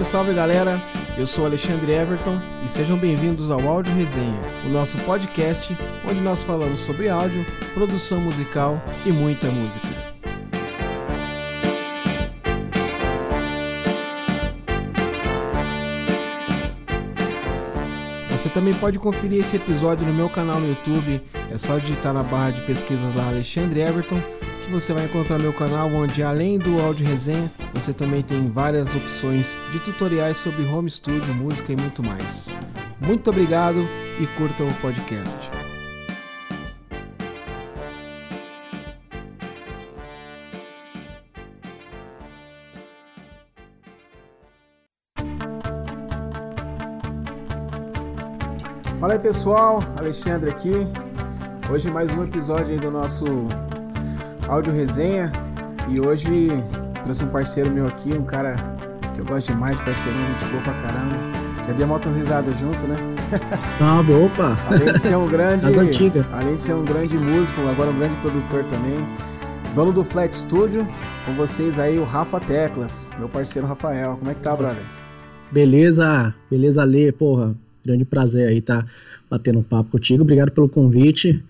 Salve, salve galera! Eu sou Alexandre Everton e sejam bem-vindos ao Áudio Resenha, o nosso podcast onde nós falamos sobre áudio, produção musical e muita música. Você também pode conferir esse episódio no meu canal no YouTube, é só digitar na barra de pesquisas lá Alexandre Everton você vai encontrar meu canal onde além do áudio resenha, você também tem várias opções de tutoriais sobre home studio, música e muito mais. Muito obrigado e curta o podcast. Fala aí pessoal, Alexandre aqui. Hoje mais um episódio do nosso áudio resenha e hoje trouxe um parceiro meu aqui, um cara que eu gosto demais, parceirinho, gente boa pra caramba. Já dei motas risadas junto, né? Salve, opa! Além de ser um grande. As antigas. Além de ser um grande músico, agora um grande produtor também. Dono do Flat Studio, com vocês aí o Rafa Teclas, meu parceiro Rafael. Como é que tá, brother? Beleza, beleza, Lê, porra. Grande prazer aí tá batendo um papo contigo. Obrigado pelo convite.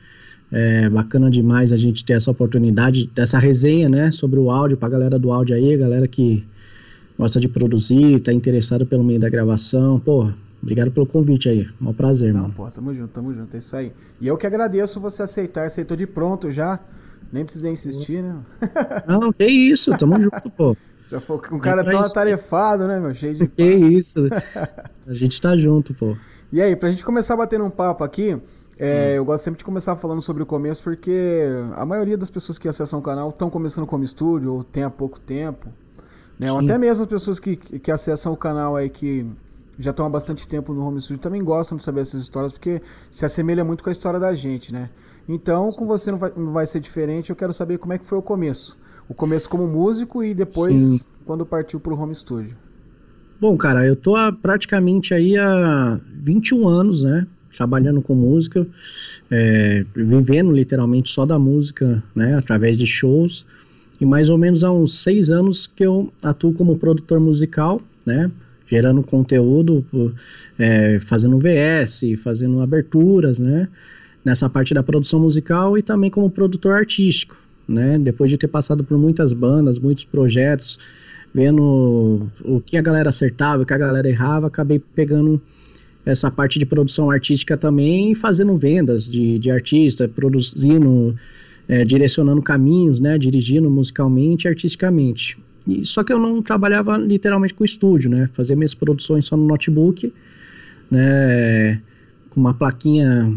É bacana demais a gente ter essa oportunidade, dessa resenha, né, sobre o áudio, pra galera do áudio aí, galera que gosta de produzir, tá interessada pelo meio da gravação, pô, obrigado pelo convite aí, um prazer, Não, mano. pô, tamo junto, tamo junto, é isso aí. E eu que agradeço você aceitar, aceitou de pronto já, nem precisei insistir, né? Não, que isso, tamo junto, pô. Já foi com um cara tão atarefado, né, meu, cheio de... Que isso, a gente tá junto, pô. E aí, pra gente começar batendo um papo aqui, é, eu gosto sempre de começar falando sobre o começo, porque a maioria das pessoas que acessam o canal estão começando como estúdio ou tem há pouco tempo. Né? Ou até mesmo as pessoas que, que acessam o canal aí que já estão há bastante tempo no home studio também gostam de saber essas histórias, porque se assemelha muito com a história da gente, né? Então, com você não vai, não vai ser diferente, eu quero saber como é que foi o começo. O começo como músico e depois Sim. quando partiu pro home studio. Bom, cara, eu tô há praticamente aí há 21 anos, né? Trabalhando com música, é, vivendo literalmente só da música, né? Através de shows. E mais ou menos há uns seis anos que eu atuo como produtor musical, né? Gerando conteúdo, é, fazendo VS, fazendo aberturas, né? Nessa parte da produção musical e também como produtor artístico, né? Depois de ter passado por muitas bandas, muitos projetos, vendo o que a galera acertava, o que a galera errava, acabei pegando essa parte de produção artística também fazendo vendas de, de artista, produzindo, é, direcionando caminhos, né, dirigindo musicalmente artisticamente. E, só que eu não trabalhava literalmente com estúdio, né, fazia minhas produções só no notebook, né, com uma plaquinha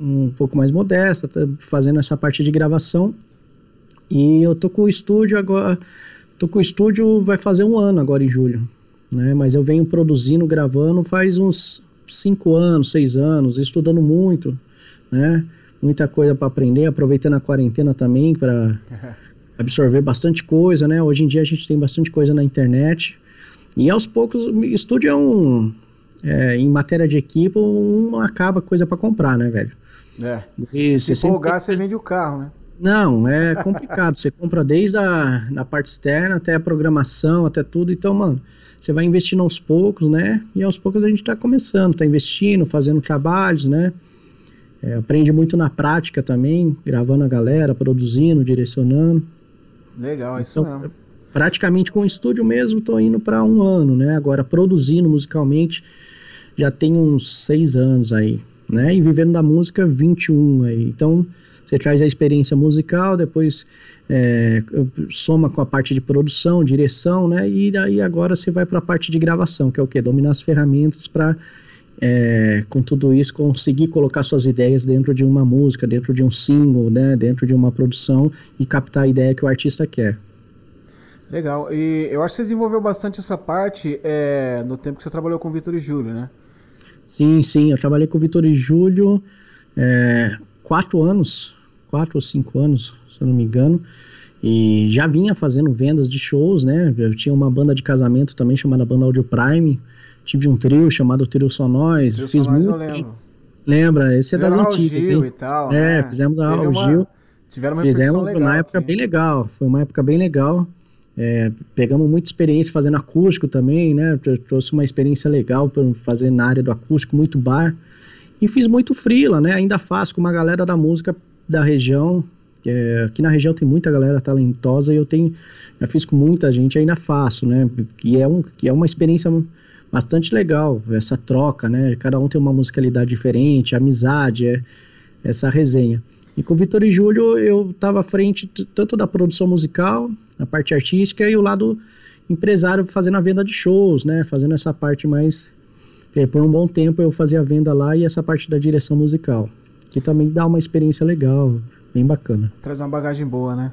um pouco mais modesta, fazendo essa parte de gravação. E eu tô com o estúdio agora Tô com o estúdio, vai fazer um ano agora em julho, né? Mas eu venho produzindo, gravando faz uns cinco anos, seis anos, estudando muito, né? Muita coisa para aprender, aproveitando a quarentena também para absorver bastante coisa, né? Hoje em dia a gente tem bastante coisa na internet e aos poucos estúdio é um, é, em matéria de equipe, um acaba coisa para comprar, né, velho? É. E se você empolgar, sempre- você vende o carro, né? Não, é complicado. você compra desde a da parte externa até a programação, até tudo. Então, mano, você vai investindo aos poucos, né? E aos poucos a gente tá começando, tá investindo, fazendo trabalhos, né? É, aprende muito na prática também, gravando a galera, produzindo, direcionando. Legal, é isso Então, mesmo. Praticamente com o estúdio mesmo, tô indo para um ano, né? Agora, produzindo musicalmente, já tem uns seis anos aí, né? E vivendo da música, 21 aí. Então, você traz a experiência musical, depois é, soma com a parte de produção, direção, né? E daí agora você vai para a parte de gravação, que é o quê? Dominar as ferramentas para, é, com tudo isso, conseguir colocar suas ideias dentro de uma música, dentro de um single, né? Dentro de uma produção e captar a ideia que o artista quer. Legal. E eu acho que você desenvolveu bastante essa parte é, no tempo que você trabalhou com o Vitor e Júlio, né? Sim, sim, eu trabalhei com o Vitor e Júlio é, quatro anos, quatro ou cinco anos, se eu não me engano, e já vinha fazendo vendas de shows, né? Eu tinha uma banda de casamento também chamada Banda Audio Prime, tive um trio chamado Trio Só Nós, Trio fiz Só Nós muito. eu lembro. Lembra? Esse é das Fizeram antigas, Gil hein? e tal. É, né? fizemos a Teve ao uma- Gil. Tiveram uma Fizemos legal. na época aqui. bem legal, foi uma época bem legal. É, pegamos muita experiência fazendo acústico também, né? Eu trouxe uma experiência legal para fazer na área do acústico, muito bar. E fiz muito freela, né? Ainda faço com uma galera da música da região. É, aqui na região tem muita galera talentosa e eu tenho, já fiz com muita gente, ainda faço, né? Que é, um, que é uma experiência bastante legal, essa troca, né? Cada um tem uma musicalidade diferente, amizade, é, essa resenha. E com o Vitor e Júlio eu estava à frente tanto da produção musical, a parte artística e o lado empresário fazendo a venda de shows, né? Fazendo essa parte mais. É, por um bom tempo eu fazia a venda lá e essa parte da direção musical, que também dá uma experiência legal, bem bacana. Traz uma bagagem boa, né?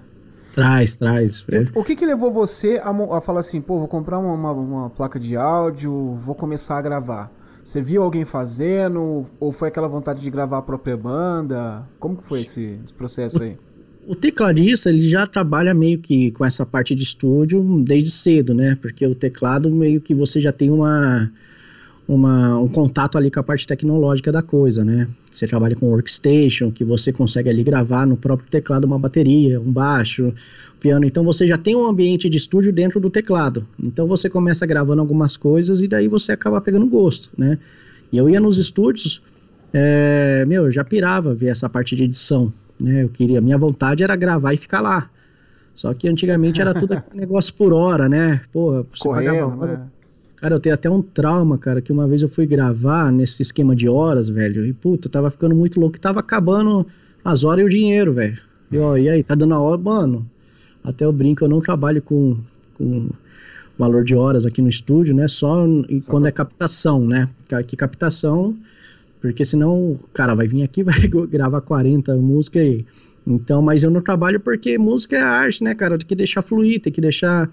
Traz, traz. É. O que que levou você a, a falar assim, pô, vou comprar uma, uma, uma placa de áudio, vou começar a gravar? Você viu alguém fazendo? Ou foi aquela vontade de gravar a própria banda? Como que foi esse, esse processo aí? O tecladista, ele já trabalha meio que com essa parte de estúdio desde cedo, né? Porque o teclado meio que você já tem uma uma, um contato ali com a parte tecnológica da coisa, né? Você trabalha com workstation, que você consegue ali gravar no próprio teclado uma bateria, um baixo, um piano. Então você já tem um ambiente de estúdio dentro do teclado. Então você começa gravando algumas coisas e daí você acaba pegando gosto, né? E eu ia nos estúdios, é, meu, eu já pirava ver essa parte de edição, né? Eu queria, minha vontade era gravar e ficar lá. Só que antigamente era tudo negócio por hora, né? Pô, você Correndo, pagava, né? Cara, eu tenho até um trauma, cara, que uma vez eu fui gravar nesse esquema de horas, velho, e puta, tava ficando muito louco, tava acabando as horas e o dinheiro, velho. E, ó, e aí, tá dando a hora, mano, até eu brinco, eu não trabalho com, com valor de horas aqui no estúdio, né, só, só quando pra... é captação, né, que captação, porque senão o cara vai vir aqui, vai gravar 40 músicas aí. Então, mas eu não trabalho porque música é arte, né, cara, tem que deixar fluir, tem que deixar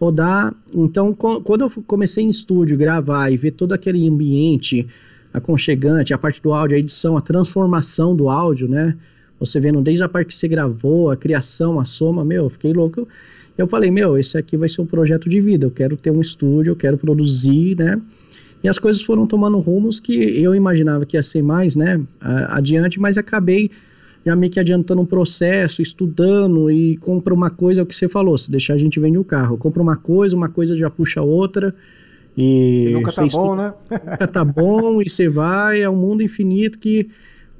rodar. Então, quando eu comecei em estúdio, gravar e ver todo aquele ambiente aconchegante, a parte do áudio, a edição, a transformação do áudio, né? Você vendo desde a parte que você gravou, a criação, a soma, meu, eu fiquei louco. Eu falei, meu, esse aqui vai ser um projeto de vida. Eu quero ter um estúdio, eu quero produzir, né? E as coisas foram tomando rumos que eu imaginava que ia ser mais, né? Adiante, mas acabei já meio que adiantando um processo, estudando e compra uma coisa, é o que você falou, se deixar a gente vende o carro. Compra uma coisa, uma coisa já puxa outra. E, e nunca tá bom, né? Nunca tá bom e você vai, é um mundo infinito que,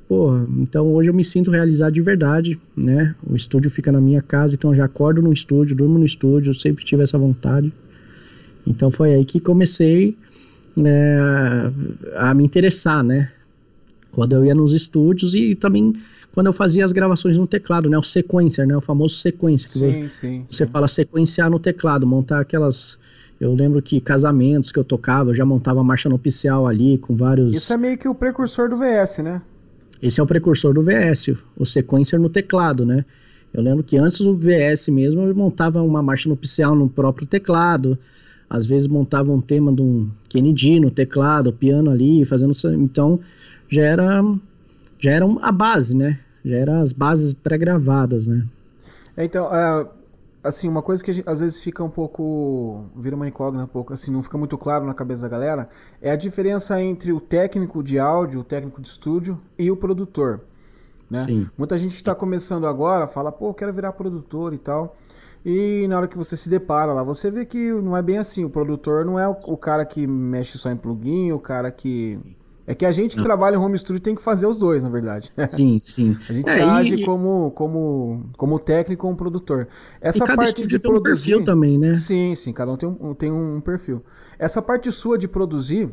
porra, então hoje eu me sinto realizado de verdade, né? O estúdio fica na minha casa, então eu já acordo no estúdio, durmo no estúdio, eu sempre tive essa vontade. Então foi aí que comecei né, a me interessar, né? Quando eu ia nos estúdios e também quando eu fazia as gravações no teclado, né? O sequencer, né? O famoso sequencer. Que sim, você, sim. Você sim. fala sequenciar no teclado, montar aquelas. Eu lembro que casamentos que eu tocava, eu já montava a marcha nupcial ali com vários. Isso é meio que o precursor do VS, né? Esse é o precursor do VS, o sequencer no teclado, né? Eu lembro que antes do VS mesmo eu montava uma marcha nupcial no próprio teclado. Às vezes montava um tema de um Kennedy no teclado, piano ali, fazendo. Então já era já era a base, né? Já eram as bases pré-gravadas, né? É, então, é, assim, uma coisa que gente, às vezes fica um pouco. vira uma incógnita um pouco, assim, não fica muito claro na cabeça da galera, é a diferença entre o técnico de áudio, o técnico de estúdio e o produtor. Né? Sim. Muita gente está começando agora fala, pô, quero virar produtor e tal. E na hora que você se depara lá, você vê que não é bem assim. O produtor não é o, o cara que mexe só em plugin, o cara que é que a gente que trabalha em home studio tem que fazer os dois, na verdade. Sim, sim. A gente é, age e... como, como, como técnico como produtor. Essa parte de produzir. Um perfil também, né? Sim, sim, cada um tem um, tem um perfil. Essa parte sua de produzir,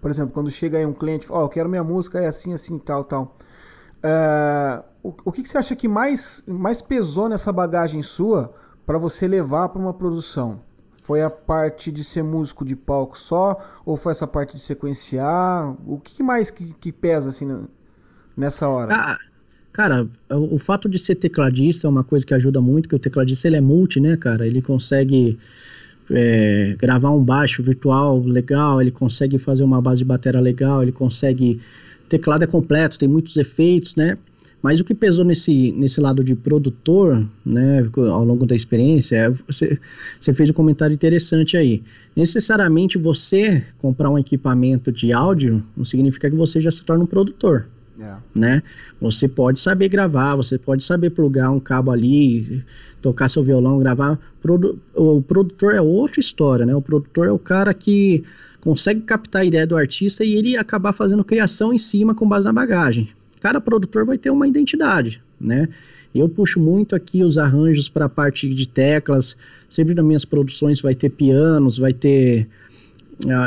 por exemplo, quando chega aí um cliente, ó, oh, eu quero minha música, é assim, assim, tal, tal. Uh, o, o que, que você acha que mais, mais pesou nessa bagagem sua para você levar para uma produção? Foi a parte de ser músico de palco só? Ou foi essa parte de sequenciar? O que mais que, que pesa assim nessa hora? Ah, cara, o, fato de ser tecladista é uma coisa que ajuda muito, que o tecladista ele é multi, né, cara? Ele consegue é, gravar um baixo virtual legal, ele consegue fazer uma base de bateria legal, ele consegue. Teclado é completo, tem muitos efeitos, né? Mas o que pesou nesse, nesse lado de produtor, né, ao longo da experiência, é você, você fez um comentário interessante aí. Necessariamente você comprar um equipamento de áudio não significa que você já se torna um produtor. É. Né? Você pode saber gravar, você pode saber plugar um cabo ali, tocar seu violão, gravar. O produtor é outra história, né? O produtor é o cara que consegue captar a ideia do artista e ele acabar fazendo criação em cima com base na bagagem. Cada produtor vai ter uma identidade, né? Eu puxo muito aqui os arranjos para a parte de teclas. Sempre nas minhas produções vai ter pianos, vai ter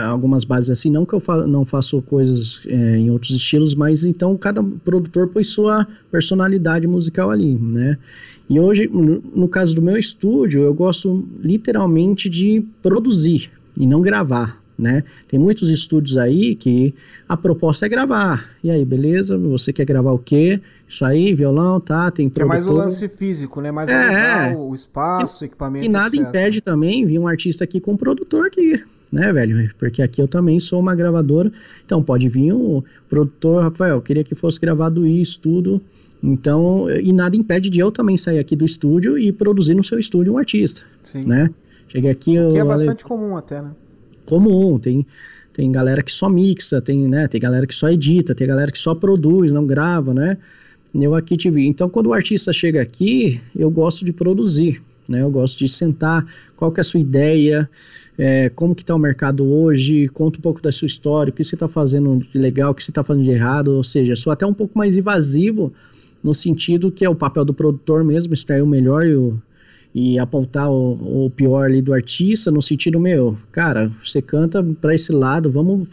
algumas bases assim, não que eu fa não faço coisas é, em outros estilos, mas então cada produtor põe sua personalidade musical ali, né? E hoje, no, no caso do meu estúdio, eu gosto literalmente de produzir e não gravar, né? Tem muitos estúdios aí que a proposta é gravar. E aí, beleza? Você quer gravar o quê? Isso aí, violão, tá? Tem produtor. É mais o lance físico, né? Mais é, o espaço, e, equipamento. E nada etc. impede também vir um artista aqui com um produtor aqui né, velho? Porque aqui eu também sou uma gravadora. Então pode vir o produtor, Rafael, queria que fosse gravado isso, tudo. Então, e nada impede de eu também sair aqui do estúdio e produzir no seu estúdio um artista. Sim. Né? Cheguei aqui. O que é bastante comum até, né? Comum, tem. Tem galera que só mixa, tem, né, tem galera que só edita, tem galera que só produz, não grava, né? Eu aqui te vi. Então, quando o artista chega aqui, eu gosto de produzir, né? Eu gosto de sentar, qual que é a sua ideia, é, como que está o mercado hoje, conta um pouco da sua história, o que você está fazendo de legal, o que você está fazendo de errado, ou seja, sou até um pouco mais invasivo no sentido que é o papel do produtor mesmo, extrair o melhor e, o, e apontar o, o, pior ali do artista, no sentido, meu, cara, você canta para esse lado, vamos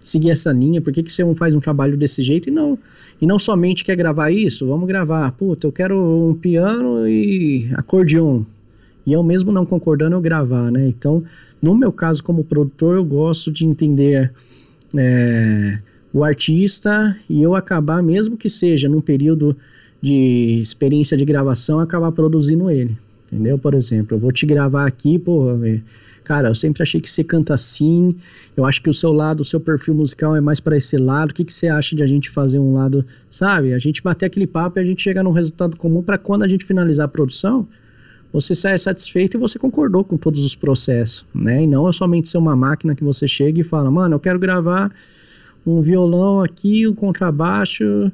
seguir essa linha, por que, que você não faz um trabalho desse jeito? E não, e não somente quer gravar isso, vamos gravar, puta, eu quero um piano e acordeon, e eu mesmo não concordando eu gravar, né, então no meu caso, como produtor, eu gosto de entender é, o artista e eu acabar, mesmo que seja num período de experiência de gravação, acabar produzindo ele. Entendeu? Por exemplo, eu vou te gravar aqui, pô, cara, eu sempre achei que você canta assim, eu acho que o seu lado, o seu perfil musical é mais para esse lado, o que, que você acha de a gente fazer um lado, sabe? A gente bater aquele papo e a gente chegar num resultado comum para quando a gente finalizar a produção, você sai satisfeito e você concordou com todos os processos, né? E não é somente ser uma máquina que você chega e fala, mano, eu quero gravar um violão aqui, um contrabaixo,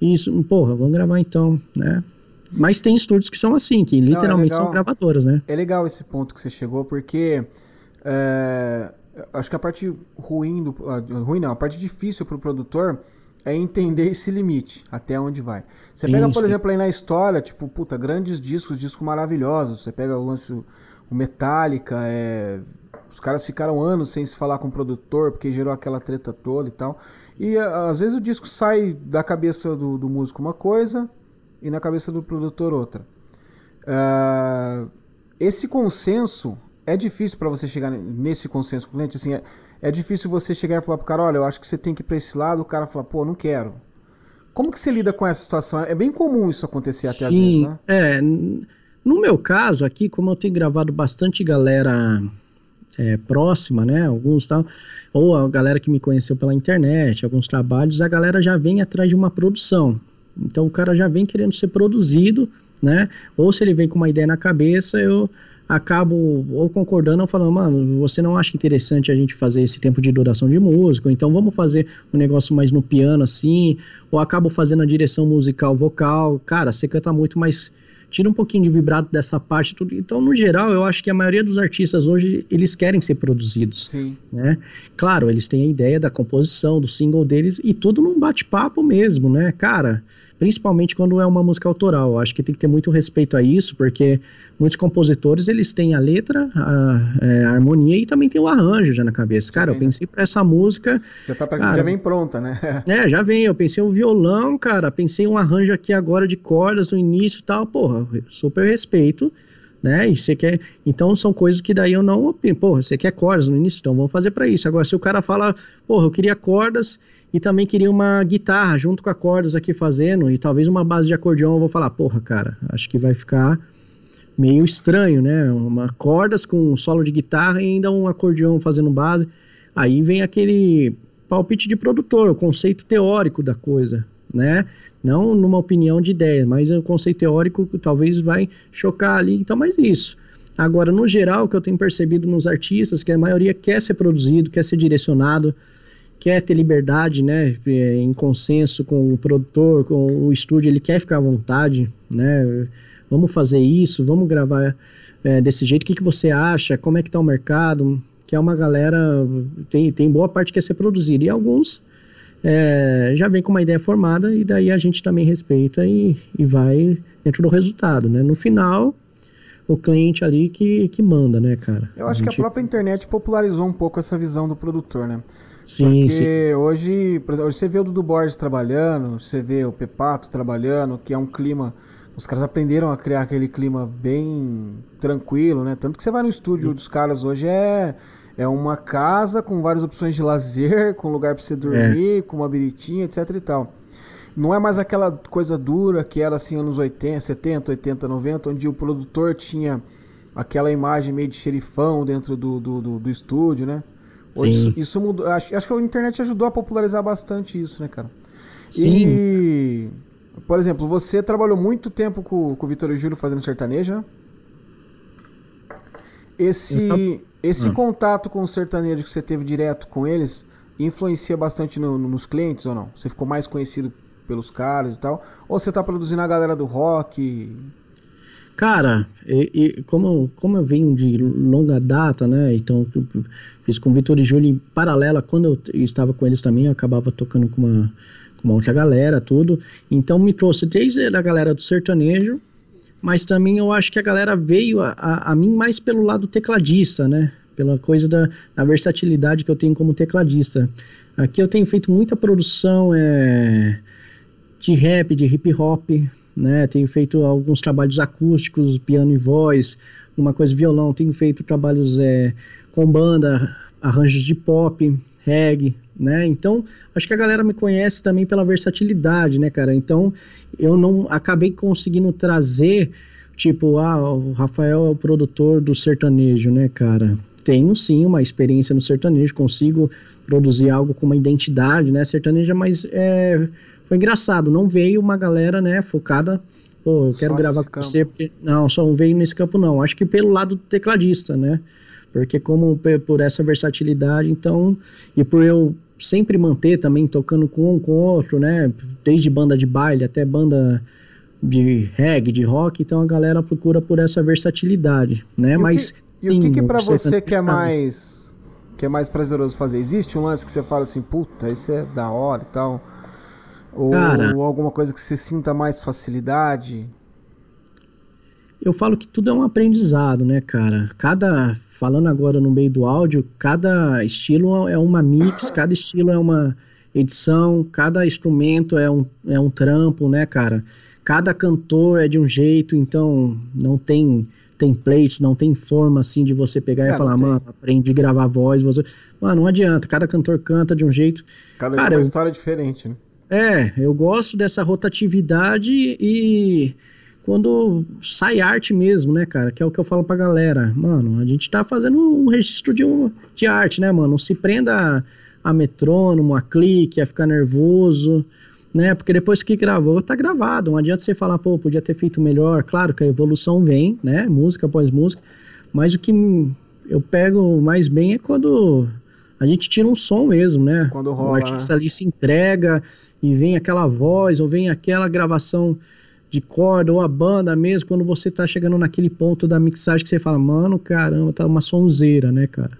isso, porra, vamos gravar então, né? Mas tem estúdios que são assim, que literalmente não, é são gravadoras, né? É legal esse ponto que você chegou, porque é, acho que a parte ruim do. Ruim não, a parte difícil para o produtor é entender esse limite, até onde vai. Você pega, por exemplo, aí na história, tipo, puta, grandes discos, discos maravilhosos. Você pega o lance, o Metallica, é... os caras ficaram anos sem se falar com o produtor, porque gerou aquela treta toda e tal. E às vezes o disco sai da cabeça do, do músico uma coisa e na cabeça do produtor outra. Uh, esse consenso é difícil para você chegar nesse consenso com o cliente, assim, é, é difícil você chegar e falar pro cara, olha, eu acho que você tem que ir pra esse lado, o cara fala, pô, não quero. Como que você lida com essa situação? É bem comum isso acontecer até Sim, às vezes, né? É, no meu caso aqui, como eu tenho gravado bastante galera é, próxima, né, alguns tal, ou a galera que me conheceu pela internet, alguns trabalhos, a galera já vem atrás de uma produção. Então o cara já vem querendo ser produzido, né? Ou se ele vem com uma ideia na cabeça, eu acabo ou concordando ou falando, mano, você não acha interessante a gente fazer esse tempo de duração de música, então vamos fazer um negócio mais no piano assim, ou acabo fazendo a direção musical vocal, cara, você canta muito, mas tira um pouquinho de vibrato dessa parte tudo. Então, no geral, eu acho que a maioria dos artistas hoje, eles querem ser produzidos. Sim. Né? Claro, eles têm a ideia da composição, do single deles, e tudo num bate-papo mesmo, né? Cara, principalmente quando é uma música autoral. Acho que tem que ter muito respeito a isso, porque muitos compositores eles têm a letra, a, é, a harmonia e também tem o arranjo já na cabeça. Cara, eu pensei para essa música. Já, tá pra, cara, já vem pronta, né? é, já vem. Eu pensei um violão, cara. Pensei um arranjo aqui agora de cordas no início e tal. Porra, super respeito né? E você quer, então são coisas que daí eu não opino. Porra, você quer cordas no início, então vamos fazer para isso. Agora, se o cara fala, porra, eu queria cordas e também queria uma guitarra junto com a cordas aqui fazendo e talvez uma base de acordeão, eu vou falar, porra, cara, acho que vai ficar meio estranho, né? Uma cordas com um solo de guitarra e ainda um acordeão fazendo base. Aí vem aquele palpite de produtor, o conceito teórico da coisa né? Não numa opinião de ideia, mas o conceito teórico talvez vai chocar ali, então mais isso. Agora, no geral, o que eu tenho percebido nos artistas, que a maioria quer ser produzido, quer ser direcionado, quer ter liberdade, né, é, em consenso com o produtor, com o estúdio, ele quer ficar à vontade, né, vamos fazer isso, vamos gravar é, desse jeito, o que, que você acha, como é que tá o mercado, que é uma galera, tem, tem boa parte que quer ser produzida, e alguns é, já vem com uma ideia formada, e daí a gente também respeita e, e vai dentro do resultado, né, no final o cliente ali que, que manda, né, cara? Eu acho gente... que a própria internet popularizou um pouco essa visão do produtor, né? Sim, Porque sim. hoje, hoje você vê o Dudu Borges trabalhando, você vê o Pepato trabalhando, que é um clima. Os caras aprenderam a criar aquele clima bem tranquilo, né? Tanto que você vai no estúdio sim. dos caras hoje é, é uma casa com várias opções de lazer, com lugar para você dormir, é. com uma biritinha, etc e tal. Não é mais aquela coisa dura que era assim anos 80, 70, 80, 90, onde o produtor tinha aquela imagem meio de xerifão dentro do, do, do, do estúdio, né? Hoje isso, mudou. Acho, acho que a internet ajudou a popularizar bastante isso, né, cara? Sim. E, por exemplo, você trabalhou muito tempo com, com o Vitor e Júlio fazendo sertanejo, né? Esse, então, esse hum. contato com o sertanejo que você teve direto com eles influencia bastante no, no, nos clientes ou não? Você ficou mais conhecido pelos caras e tal? Ou você tá produzindo a galera do rock? Cara, e, e, como, como eu venho de longa data, né? Então, fiz com o Vitor e Júlio em paralela. Quando eu estava com eles também, eu acabava tocando com uma, com uma outra galera, tudo. Então, me trouxe desde a galera do sertanejo, mas também eu acho que a galera veio a, a, a mim mais pelo lado tecladista, né? Pela coisa da, da, versatilidade que eu tenho como tecladista. Aqui eu tenho feito muita produção, é de rap, de hip hop, né? Tenho feito alguns trabalhos acústicos, piano e voz, uma coisa violão. Tenho feito trabalhos é, com banda, arranjos de pop, reggae, né? Então, acho que a galera me conhece também pela versatilidade, né, cara? Então, eu não acabei conseguindo trazer, tipo, ah, o Rafael é o produtor do sertanejo, né, cara? Tenho sim uma experiência no sertanejo, consigo produzir algo com uma identidade, né, sertaneja, mas é foi engraçado, não veio uma galera, né, focada, pô, eu quero só gravar com campo. você, porque, não, só não veio nesse campo não, acho que pelo lado do tecladista, né, porque como por essa versatilidade, então, e por eu sempre manter também tocando com um com outro, né, desde banda de baile até banda de reggae, de rock, então a galera procura por essa versatilidade, né, e mas... O que, sim, e o que, que para você que é mais que é mais prazeroso fazer? Existe um lance que você fala assim, puta, isso é da hora e tal, ou, Cara, ou alguma coisa que você sinta mais facilidade? Eu falo que tudo é um aprendizado, né, cara? Cada. Falando agora no meio do áudio, cada estilo é uma mix, cada estilo é uma edição, cada instrumento é um, é um trampo, né, cara? Cada cantor é de um jeito, então não tem templates, não tem forma assim de você pegar é, e falar, mano, aprende a gravar voz. Você... Mano, não adianta, cada cantor canta de um jeito. Cada cara, é uma eu... história diferente, né? É, eu gosto dessa rotatividade e quando sai arte mesmo, né, cara? Que é o que eu falo pra galera. Mano, a gente tá fazendo um registro de, um, de arte, né, mano? Não se prenda a, a metrônomo, a clique, a ficar nervoso, né? Porque depois que gravou, tá gravado. Não adianta você falar, pô, podia ter feito melhor. Claro que a evolução vem, né? Música após música. Mas o que eu pego mais bem é quando a gente tira um som mesmo, né? Quando rola, o artista né? ali se entrega e vem aquela voz, ou vem aquela gravação de corda, ou a banda mesmo, quando você tá chegando naquele ponto da mixagem que você fala, mano, caramba, tá uma sonzeira, né, cara?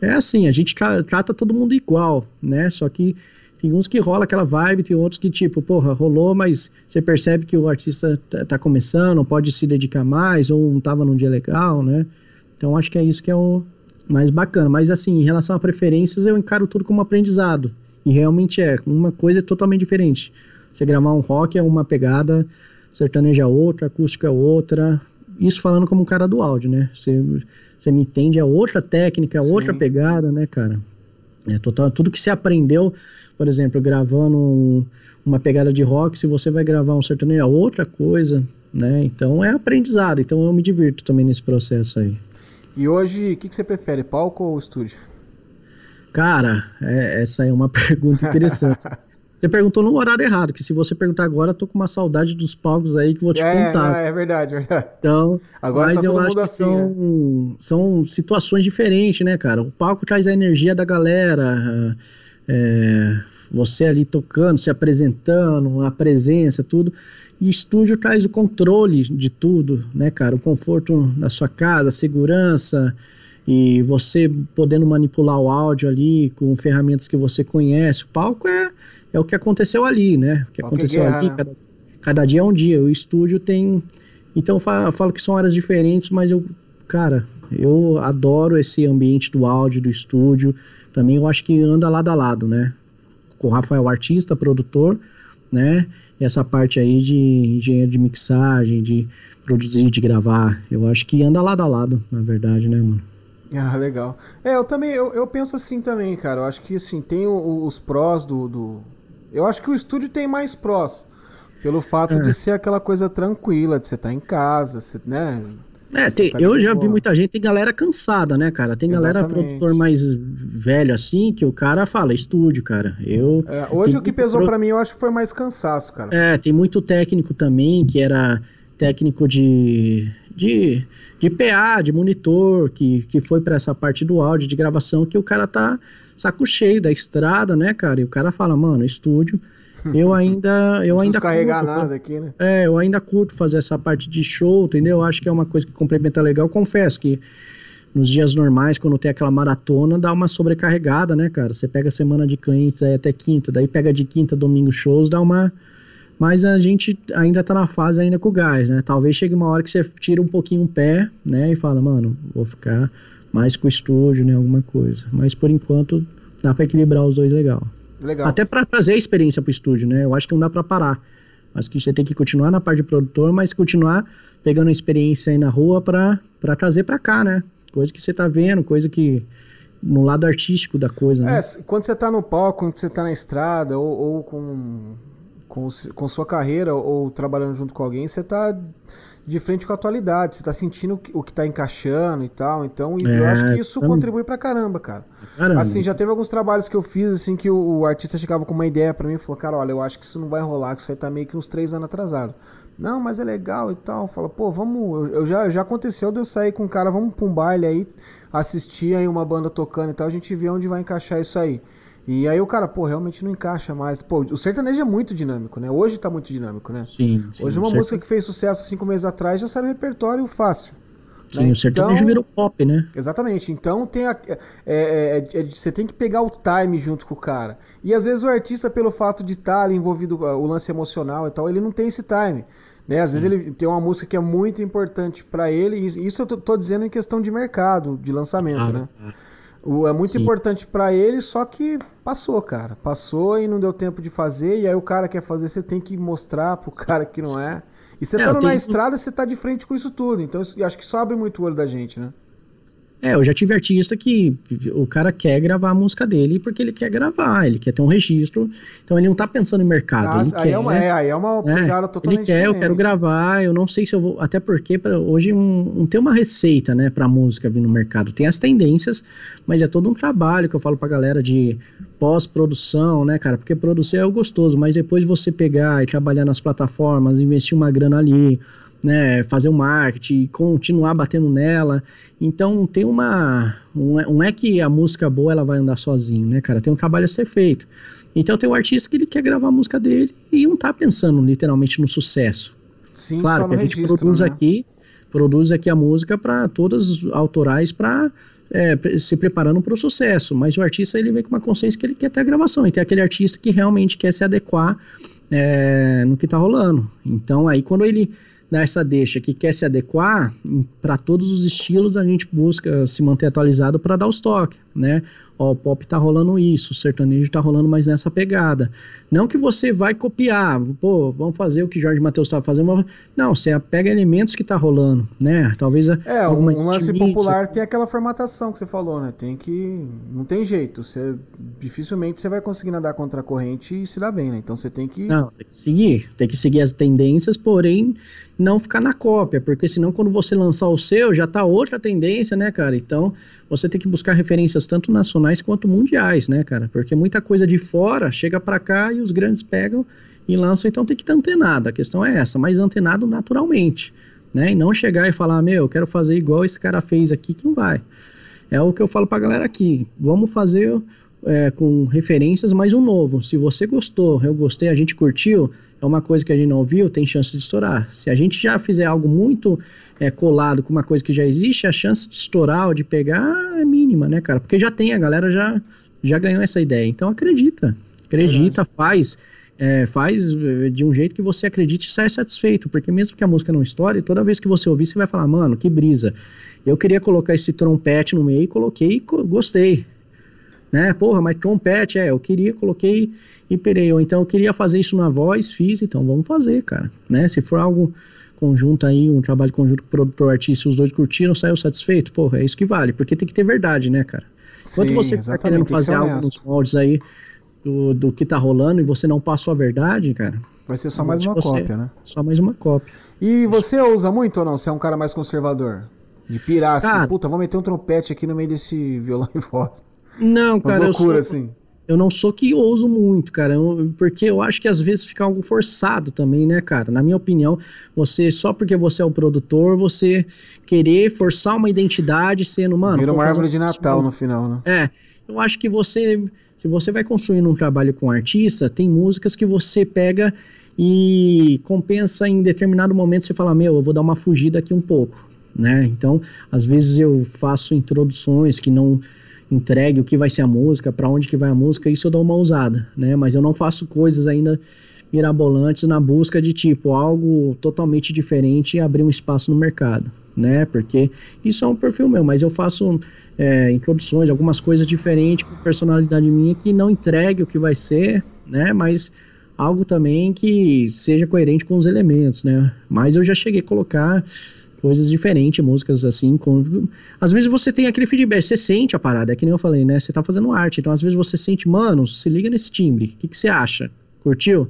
É assim, a gente tra trata todo mundo igual, né? Só que tem uns que rola aquela vibe, tem outros que, tipo, porra, rolou, mas você percebe que o artista tá, tá começando, pode se dedicar mais, ou não tava num dia legal, né? Então acho que é isso que é o mais bacana. Mas assim, em relação a preferências, eu encaro tudo como aprendizado. E realmente é, uma coisa é totalmente diferente. Você gravar um rock é uma pegada, sertaneja é outra, acústico é outra. Isso falando como um cara do áudio, né? Você, você me entende, é outra técnica, é outra pegada, né, cara? É total, tudo que você aprendeu, por exemplo, gravando um, uma pegada de rock, se você vai gravar um sertanejo é outra coisa, né? Então é aprendizado, então eu me divirto também nesse processo aí. E hoje, o que, que você prefere, palco ou estúdio? Cara, é, essa é uma pergunta interessante. Você perguntou no horário errado, que se você perguntar agora, eu tô com uma saudade dos palcos aí que vou te é, contar. É, é verdade, é verdade. Então, agora mas tá eu acho que assim, são, né? são situações diferentes, né, cara? O palco traz a energia da galera, é, você ali tocando, se apresentando, a presença, tudo. E o estúdio traz o controle de tudo, né, cara? O conforto da sua casa, a segurança e você podendo manipular o áudio ali com ferramentas que você conhece. O palco é, é o que aconteceu ali, né? O que aconteceu guerra, ali, né? cada, cada, dia é um dia. O estúdio tem. Então eu falo, eu falo que são áreas diferentes, mas eu, cara, eu adoro esse ambiente do áudio, do estúdio. Também eu acho que anda lado a lado, né? Com o Rafael, artista, produtor, né? E essa parte aí de engenheiro de mixagem, de produzir, de gravar. Eu acho que anda lado a lado, na verdade, né, mano? Ah, legal. É, eu também, eu, eu penso assim também, cara. Eu acho que, assim, tem o, os prós do, do... Eu acho que o estúdio tem mais prós. Pelo fato é. de ser aquela coisa tranquila, de você estar tá em casa, você, né? É, tem, tá eu já boa. vi muita gente, tem galera cansada, né, cara? Tem galera Exatamente. produtor mais velho assim, que o cara fala, estúdio, cara. Eu. É, hoje o que pesou pro... para mim, eu acho que foi mais cansaço, cara. É, tem muito técnico também, que era técnico de. De, de PA, de monitor, que, que foi para essa parte do áudio, de gravação, que o cara tá saco cheio da estrada, né, cara? E o cara fala, mano, estúdio eu ainda. Eu ainda carregar curto, nada aqui, né? É, eu ainda curto fazer essa parte de show, entendeu? Eu acho que é uma coisa que complementa legal. Eu confesso que nos dias normais, quando tem aquela maratona, dá uma sobrecarregada, né, cara? Você pega semana de clientes aí até quinta, daí pega de quinta, domingo shows, dá uma. Mas a gente ainda tá na fase ainda com o gás, né? Talvez chegue uma hora que você tira um pouquinho o pé, né? E fala, mano, vou ficar mais com o estúdio, né? Alguma coisa. Mas por enquanto dá pra equilibrar os dois legal. Legal. Até para trazer a experiência pro estúdio, né? Eu acho que não dá para parar. Acho que você tem que continuar na parte de produtor, mas continuar pegando a experiência aí na rua para trazer para cá, né? Coisa que você tá vendo, coisa que no lado artístico da coisa, né? É, quando você tá no palco, quando você tá na estrada ou, ou com, com, com sua carreira ou trabalhando junto com alguém, você tá de frente com a atualidade, você tá sentindo o que tá encaixando e tal. Então, é, eu acho que isso contribui pra caramba, cara. Caramba. Assim, já teve alguns trabalhos que eu fiz, assim, que o, o artista chegava com uma ideia para mim e falou, cara, olha, eu acho que isso não vai rolar, que isso aí tá meio que uns três anos atrasado. Não, mas é legal e tal. Fala, pô, vamos. Eu, eu, já, já aconteceu de eu sair com um cara, vamos pra um baile aí, assistir aí uma banda tocando e tal, a gente vê onde vai encaixar isso aí. E aí o cara, pô, realmente não encaixa mais. Pô, o sertanejo é muito dinâmico, né? Hoje tá muito dinâmico, né? Sim. sim Hoje uma música que fez sucesso cinco meses atrás já saiu no repertório fácil. Sim, né? o sertanejo então, virou pop, né? Exatamente. Então tem a, é, é, é, você tem que pegar o time junto com o cara. E às vezes o artista, pelo fato de estar tá ali envolvido o lance emocional e tal, ele não tem esse time. Né? Às Sim. vezes ele tem uma música que é muito importante para ele, e isso eu tô, tô, dizendo em questão de mercado, de lançamento, ah, né? É. O, é muito Sim. importante para ele, só que passou, cara. Passou e não deu tempo de fazer. E aí o cara quer fazer, você tem que mostrar pro cara que não é. E você é, tá na estrada, você tá de frente com isso tudo. Então eu acho que isso abre muito o olho da gente, né? É, eu já tive artista que o cara quer gravar a música dele porque ele quer gravar, ele quer ter um registro, então ele não tá pensando em mercado. Aí, quer, é uma, é, aí é uma é, pegada totalmente Ele quer, diferente. eu quero gravar, eu não sei se eu vou. Até porque pra, hoje um, não tem uma receita, né, pra música vir no mercado. Tem as tendências, mas é todo um trabalho que eu falo pra galera de pós-produção, né, cara? Porque produzir é o gostoso, mas depois você pegar e trabalhar nas plataformas, investir uma grana ali né, fazer o marketing, continuar batendo nela. Então tem uma. Não é que a música boa ela vai andar sozinho, né, cara? Tem um trabalho a ser feito. Então tem um artista que ele quer gravar a música dele e não tá pensando literalmente no sucesso. Sim, claro que a gente registro, produz né? aqui, produz aqui a música para todas autorais para é, se preparando para o sucesso, mas o artista ele vem com uma consciência que ele quer ter a gravação, e tem aquele artista que realmente quer se adequar é, no que está rolando. Então aí quando ele nessa deixa que quer se adequar para todos os estilos, a gente busca se manter atualizado para dar os toques, né? Ó, o pop tá rolando isso, o sertanejo tá rolando mais nessa pegada. Não que você vai copiar, pô, vamos fazer o que Jorge Matheus estava fazendo. Não, você pega elementos que tá rolando, né? Talvez É, um lance popular tem aquela formatação que você falou, né? Tem que não tem jeito, você dificilmente você vai conseguir nadar contra a corrente e se dar bem, né? Então você tem que Não, tem que seguir, tem que seguir as tendências, porém não ficar na cópia, porque senão quando você lançar o seu já tá outra tendência, né, cara? Então, você tem que buscar referências tanto nacionais quanto mundiais, né, cara? Porque muita coisa de fora chega para cá e os grandes pegam e lançam, então tem que estar antenado. A questão é essa, mas antenado naturalmente, né? E não chegar e falar, meu, eu quero fazer igual esse cara fez aqui, que não vai. É o que eu falo pra galera aqui. Vamos fazer é, com referências, mas um novo. Se você gostou, eu gostei, a gente curtiu, é uma coisa que a gente não ouviu, tem chance de estourar. Se a gente já fizer algo muito é, colado com uma coisa que já existe, a chance de estourar ou de pegar é mínima, né, cara? Porque já tem, a galera já, já ganhou essa ideia. Então acredita, acredita, faz. É, faz é, de um jeito que você acredite e saia satisfeito, porque mesmo que a música não estoure, toda vez que você ouvir, você vai falar, mano, que brisa. Eu queria colocar esse trompete no meio, coloquei e gostei né? Porra, mas trompete, é, eu queria, coloquei e perei. Ou então eu queria fazer isso na voz, fiz, então vamos fazer, cara, né? Se for algo conjunto aí, um trabalho conjunto com o produtor artista, os dois curtiram, saiu satisfeito, porra, é isso que vale, porque tem que ter verdade, né, cara? Enquanto você tá querendo fazer algo nos moldes aí do, do que tá rolando e você não passou a verdade, cara. Vai ser só mais uma você, cópia, né? Só mais uma cópia. E você usa muito ou não? Você é um cara mais conservador? De pirar, assim, puta, vou meter um trompete aqui no meio desse violão e voz. Não, cara. loucura, eu sou, assim. Eu não sou que ouso muito, cara. Eu, porque eu acho que às vezes fica algo forçado também, né, cara? Na minha opinião, você, só porque você é o produtor, você querer forçar uma identidade sendo, mano. Vira uma árvore de Natal no final, né? É. Eu acho que você. Se você vai construindo um trabalho com um artista, tem músicas que você pega e compensa em determinado momento você fala, meu, eu vou dar uma fugida aqui um pouco, né? Então, às vezes eu faço introduções que não entregue o que vai ser a música, para onde que vai a música, isso eu dou uma usada, né? Mas eu não faço coisas ainda mirabolantes na busca de tipo algo totalmente diferente e abrir um espaço no mercado, né? Porque isso é um perfil meu, mas eu faço é, introduções, algumas coisas diferentes com personalidade minha que não entregue o que vai ser, né? Mas algo também que seja coerente com os elementos, né? Mas eu já cheguei a colocar coisas diferentes, músicas assim. Com... Às vezes você tem aquele feedback, você sente a parada, é que nem eu falei, né? Você tá fazendo arte, então às vezes você sente, mano, se liga nesse timbre, o que, que você acha? Curtiu?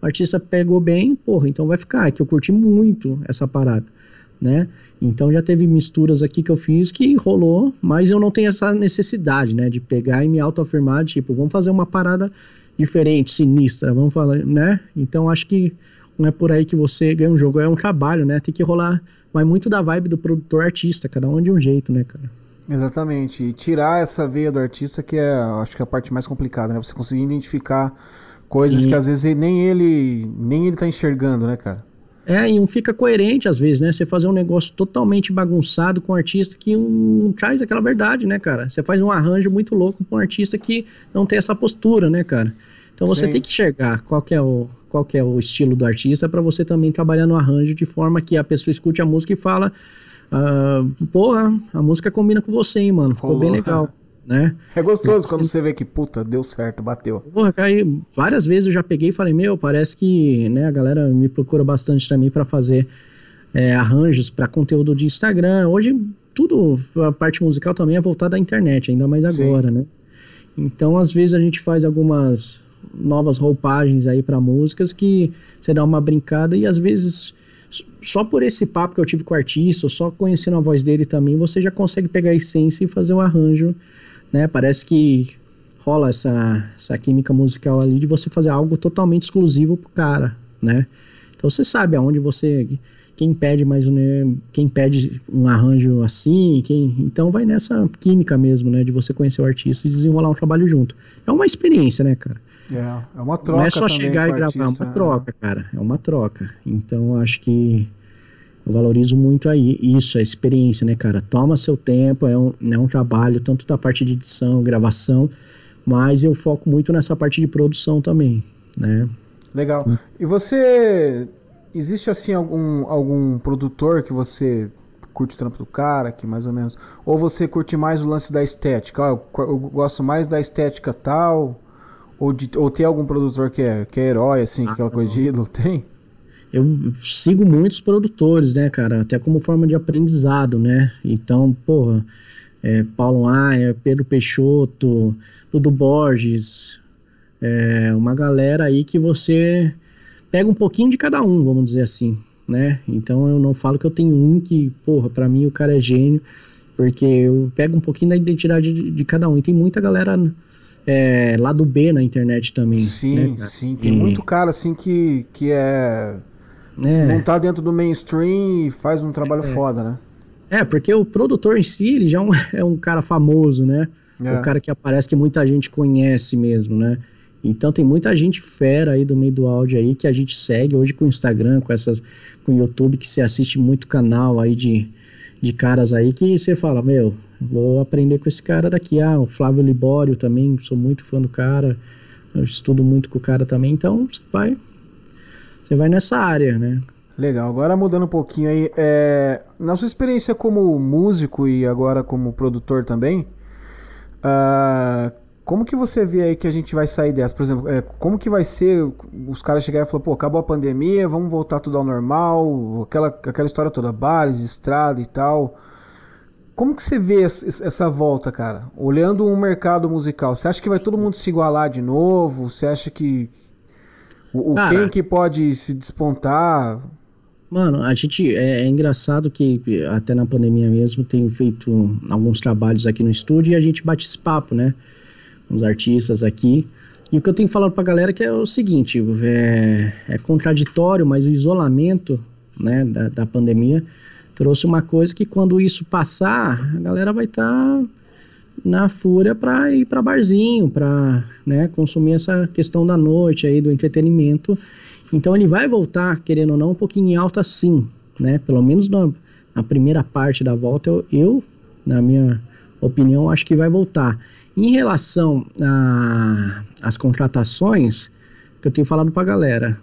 O artista pegou bem, porra, então vai ficar, é que eu curti muito essa parada, né? Então já teve misturas aqui que eu fiz que rolou, mas eu não tenho essa necessidade, né? De pegar e me autoafirmar, tipo, vamos fazer uma parada diferente, sinistra, vamos falar, né? Então acho que não é por aí que você ganha um jogo, é um trabalho, né? Tem que rolar mas muito da vibe do produtor artista, cada um de um jeito, né, cara? Exatamente. E tirar essa veia do artista que é, acho que é a parte mais complicada, né? Você conseguir identificar coisas que às vezes nem ele nem ele tá enxergando, né, cara? É, e não fica coerente às vezes, né? Você fazer um negócio totalmente bagunçado com um artista que não traz aquela verdade, né, cara? Você faz um arranjo muito louco com um artista que não tem essa postura, né, cara? Então você Sim. tem que enxergar qual que é o, qual que é o estilo do artista para você também trabalhar no arranjo de forma que a pessoa escute a música e fala uh, porra, a música combina com você, hein, mano, ficou Rolou, bem legal. Né? É gostoso quando você vê que, puta, deu certo, bateu. Porra, aí, várias vezes eu já peguei e falei, meu, parece que né, a galera me procura bastante também para fazer é, arranjos para conteúdo de Instagram. Hoje, tudo, a parte musical também é voltada à internet, ainda mais agora, Sim. né? Então, às vezes a gente faz algumas novas roupagens aí para músicas que você dá uma brincada e às vezes só por esse papo que eu tive com o artista, só conhecendo a voz dele também, você já consegue pegar a essência e fazer um arranjo, né? Parece que rola essa, essa química musical ali de você fazer algo totalmente exclusivo pro cara, né? Então você sabe aonde você quem pede mais né, quem pede um arranjo assim, quem então vai nessa química mesmo, né, de você conhecer o artista e desenrolar um trabalho junto. É uma experiência, né, cara? É, é uma troca. Não é só chegar e gravar, artista, é uma né? troca, cara. É uma troca. Então acho que eu valorizo muito aí isso, a experiência, né, cara? Toma seu tempo, é um, é um trabalho, tanto da parte de edição, gravação, mas eu foco muito nessa parte de produção também, né? Legal. Hum. E você. Existe assim algum, algum produtor que você curte o trampo do cara, que mais ou menos. Ou você curte mais o lance da estética? Ah, eu, eu gosto mais da estética tal. Ou, de, ou tem algum produtor que é, que é herói, assim, ah, aquela não. coisa de ídolo? Tem? Eu sigo muitos produtores, né, cara? Até como forma de aprendizado, né? Então, porra, é, Paulo Aia, Pedro Peixoto, Dudu Borges, é, uma galera aí que você pega um pouquinho de cada um, vamos dizer assim, né? Então eu não falo que eu tenho um que, porra, para mim o cara é gênio, porque eu pego um pouquinho da identidade de, de cada um. E tem muita galera é, lado B na internet também. Sim, né, sim. Tem e... muito cara assim que, que é, é. Não tá dentro do mainstream e faz um trabalho é. foda, né? É, porque o produtor em si, ele já é um, é um cara famoso, né? É. O cara que aparece que muita gente conhece mesmo, né? Então tem muita gente fera aí do meio do áudio aí que a gente segue hoje com o Instagram, com essas, com o YouTube, que você assiste muito canal aí de, de caras aí que você fala, meu, vou aprender com esse cara daqui. Ah, o Flávio Libório também, sou muito fã do cara, eu estudo muito com o cara também, então você vai, você vai nessa área, né? Legal, agora mudando um pouquinho aí, é, na sua experiência como músico e agora como produtor também, uh, como que você vê aí que a gente vai sair dessa? Por exemplo, é, como que vai ser os caras chegarem e falar, pô, acabou a pandemia, vamos voltar tudo ao normal, aquela, aquela história toda, bares, estrada e tal. Como que você vê essa volta, cara? Olhando um mercado musical, você acha que vai todo mundo se igualar de novo? Você acha que o, o cara, quem que pode se despontar? Mano, a gente é, é, engraçado que até na pandemia mesmo tem feito alguns trabalhos aqui no estúdio e a gente bate esse papo, né? Os artistas aqui. E o que eu tenho falado pra galera é que é o seguinte, é, é contraditório, mas o isolamento, né, da, da, pandemia trouxe uma coisa que quando isso passar, a galera vai estar tá na fúria para ir para barzinho, para né, consumir essa questão da noite aí do entretenimento então ele vai voltar, querendo ou não, um pouquinho em alta sim, né? Pelo menos na, na primeira parte da volta, eu, eu, na minha opinião, acho que vai voltar. Em relação às contratações, que eu tenho falado para a galera,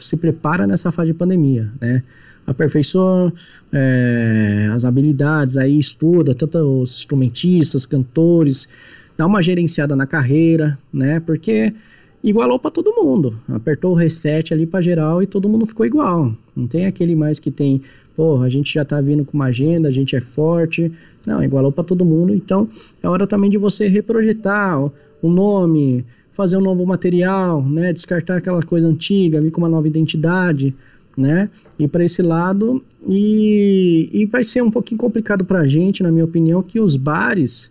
se prepara nessa fase de pandemia, né? Aperfeiçoa é, as habilidades, aí estuda tanto os instrumentistas, cantores, dá uma gerenciada na carreira, né? Porque igualou para todo mundo. Apertou o reset ali para geral e todo mundo ficou igual. Não tem aquele mais que tem, porra, a gente já tá vindo com uma agenda, a gente é forte. Não, igualou para todo mundo. Então, é hora também de você reprojetar o nome, fazer um novo material, né, descartar aquela coisa antiga, vir com uma nova identidade, né? Ir para esse lado e, e vai ser um pouquinho complicado para a gente, na minha opinião, que os bares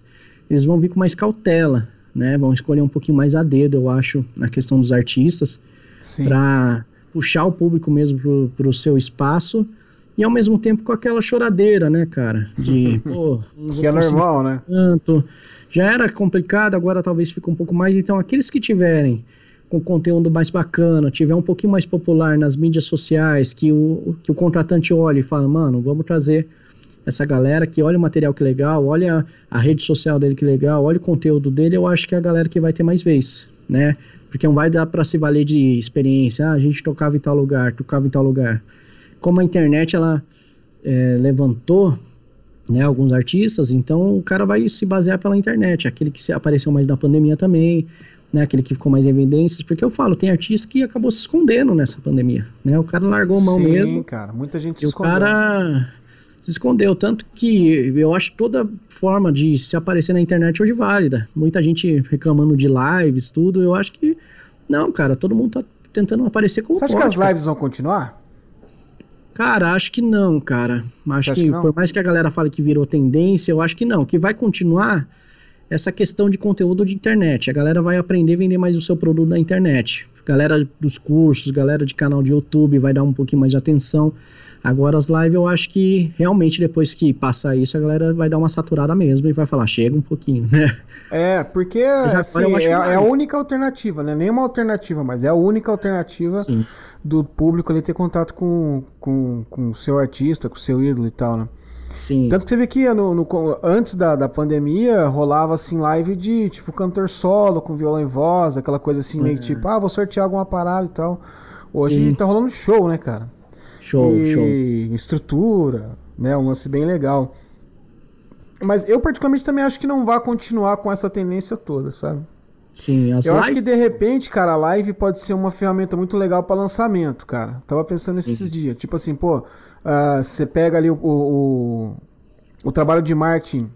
eles vão vir com mais cautela, né? Vão escolher um pouquinho mais a dedo, eu acho, na questão dos artistas, para puxar o público mesmo pro, pro seu espaço e ao mesmo tempo com aquela choradeira, né, cara? De, pô, que é normal, né? Tanto. Já era complicado, agora talvez fique um pouco mais. Então, aqueles que tiverem com conteúdo mais bacana, tiver um pouquinho mais popular nas mídias sociais, que o, que o contratante olhe e fala, mano, vamos trazer essa galera que olha o material que legal, olha a rede social dele que legal, olha o conteúdo dele, eu acho que é a galera que vai ter mais vez, né? Porque não vai dar para se valer de experiência, ah, a gente tocava em tal lugar, tocava em tal lugar. Como a internet ela é, levantou né, alguns artistas, então o cara vai se basear pela internet, aquele que apareceu mais na pandemia também, né, aquele que ficou mais em evidências, porque eu falo, tem artista que acabou se escondendo nessa pandemia, né, o cara largou mão Sim, mesmo. cara, muita gente se escondeu. o cara se escondeu. Tanto que eu acho toda forma de se aparecer na internet hoje válida. Muita gente reclamando de lives, tudo. Eu acho que. Não, cara, todo mundo tá tentando aparecer como Você acha pode, que as lives vão continuar? Cara, acho que não, cara. Acho que, que por mais que a galera fale que virou tendência, eu acho que não. Que vai continuar essa questão de conteúdo de internet. A galera vai aprender a vender mais o seu produto na internet. Galera dos cursos, galera de canal de YouTube vai dar um pouquinho mais de atenção. Agora as lives eu acho que realmente depois que passar isso a galera vai dar uma saturada mesmo e vai falar, chega um pouquinho, né? É, porque assim, é, é, a única alternativa, né? Nem uma alternativa, mas é a única alternativa Sim. do público ali ter contato com o com, com seu artista, com o seu ídolo e tal, né? Sim. Tanto que você vê que no, no, antes da, da pandemia rolava assim live de tipo cantor solo com violão e voz, aquela coisa assim, meio é. tipo, ah, vou sortear alguma parada e tal. Hoje Sim. tá rolando show, né, cara? Show, e show. estrutura, né? Um lance bem legal. Mas eu particularmente também acho que não vai continuar com essa tendência toda, sabe? Sim, as Eu live... acho que de repente, cara, a live pode ser uma ferramenta muito legal para lançamento, cara. Tava pensando nesses Sim. dias. Tipo assim, pô, uh, você pega ali o, o, o, trabalho de marketing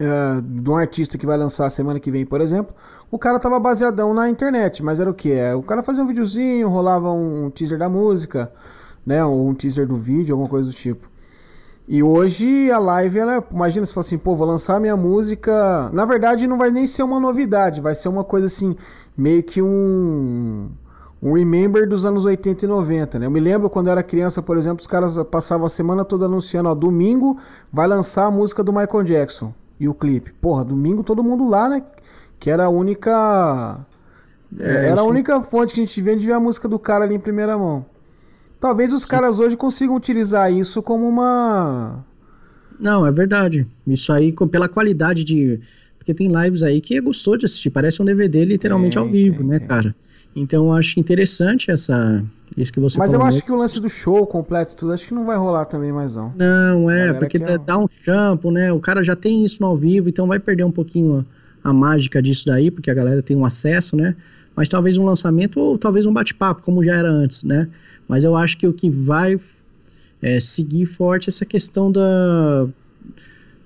uh, de um artista que vai lançar semana que vem, por exemplo. O cara tava baseadão na internet, mas era o que? É, o cara fazia um videozinho, rolava um teaser da música né? Ou um teaser do vídeo, alguma coisa do tipo. E hoje a live, ela, imagina se for assim, pô, vou lançar minha música. Na verdade, não vai nem ser uma novidade, vai ser uma coisa assim, meio que um. Um remember dos anos 80 e 90, né? Eu me lembro quando eu era criança, por exemplo, os caras passavam a semana toda anunciando, ó, domingo vai lançar a música do Michael Jackson. e o clipe. Porra, domingo todo mundo lá, né? Que era a única. É, era a única fonte que a gente via de ver a música do cara ali em primeira mão. Talvez os caras hoje consigam utilizar isso como uma. Não, é verdade. Isso aí, pela qualidade de. Porque tem lives aí que é gostou de assistir. Parece um DVD literalmente tem, ao vivo, tem, né, tem. cara? Então eu acho interessante essa. Isso que você Mas eu acho que o lance do show completo tudo, acho que não vai rolar também mais não. Não, é, porque é... dá um shampoo, né? O cara já tem isso no ao vivo, então vai perder um pouquinho a, a mágica disso daí, porque a galera tem um acesso, né? Mas talvez um lançamento ou talvez um bate-papo, como já era antes, né? Mas eu acho que o que vai é, seguir forte é essa questão da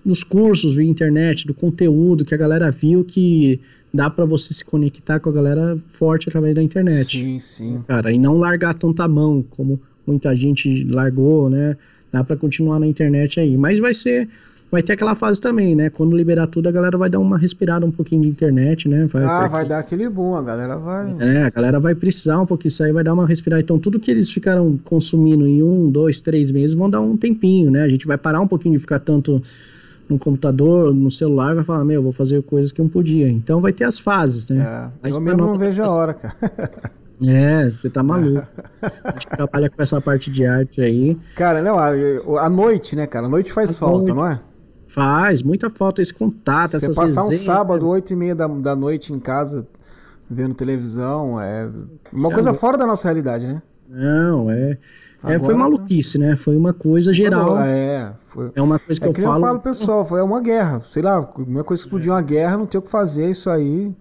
dos cursos via internet, do conteúdo que a galera viu que dá para você se conectar com a galera forte através da internet. Sim, sim. Cara, e não largar tanta mão como muita gente largou, né? Dá para continuar na internet aí, mas vai ser vai ter aquela fase também, né? Quando liberar tudo, a galera vai dar uma respirada um pouquinho de internet, né? Vai, ah, vai dar aquele boom, a galera vai. É, a galera vai precisar um pouquinho isso aí, vai dar uma respirada. Então, tudo que eles ficaram consumindo em um, dois, três meses vão dar um tempinho, né? A gente vai parar um pouquinho de ficar tanto no computador, no celular, vai falar, meu, vou fazer coisas que eu não podia. Então vai ter as fases, né? É, eu mesmo não vejo a hora, cara. É, você tá maluco. a gente trabalha com essa parte de arte aí. Cara, não, a, a noite, né, cara? A noite faz a falta, noite. não é? Faz, muita falta esse contato, Você passar resenhas, um sábado, oito e meia da, da noite em casa, vendo televisão, é uma é, coisa fora da nossa realidade, né? Não, é... É, foi maluquice, né? Foi uma coisa geral. É, foi. É uma coisa que é eu que falo. Eu falo, pessoal, foi uma guerra. Sei lá, uma coisa que explodiu uma guerra, não tem o que fazer, isso aí.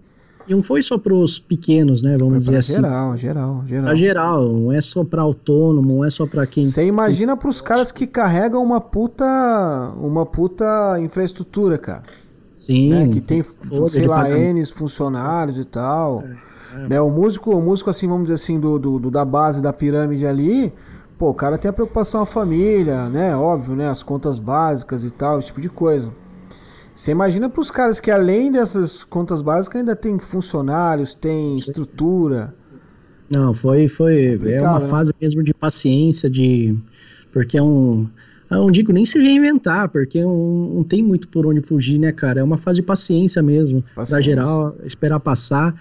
E não foi só para os pequenos, né? Vamos foi dizer assim. Geral, geral, geral. Pra geral, não é só para autônomo, não é só para quem. Você imagina para os caras que carregam uma puta, uma puta infraestrutura, cara. Sim. Né? Que tem, sei lá, N funcionários e tal. É, é. Né? O músico, o músico assim, vamos dizer assim, do, do, do da base da pirâmide ali Pô, o cara tem a preocupação a família, né? Óbvio, né? As contas básicas e tal, esse tipo de coisa. Você imagina para os caras que além dessas contas básicas ainda tem funcionários, tem estrutura. Não, foi foi é uma né? fase mesmo de paciência, de porque é um eu não digo nem se reinventar, porque não, não tem muito por onde fugir, né, cara? É uma fase de paciência mesmo, paciência. geral, esperar passar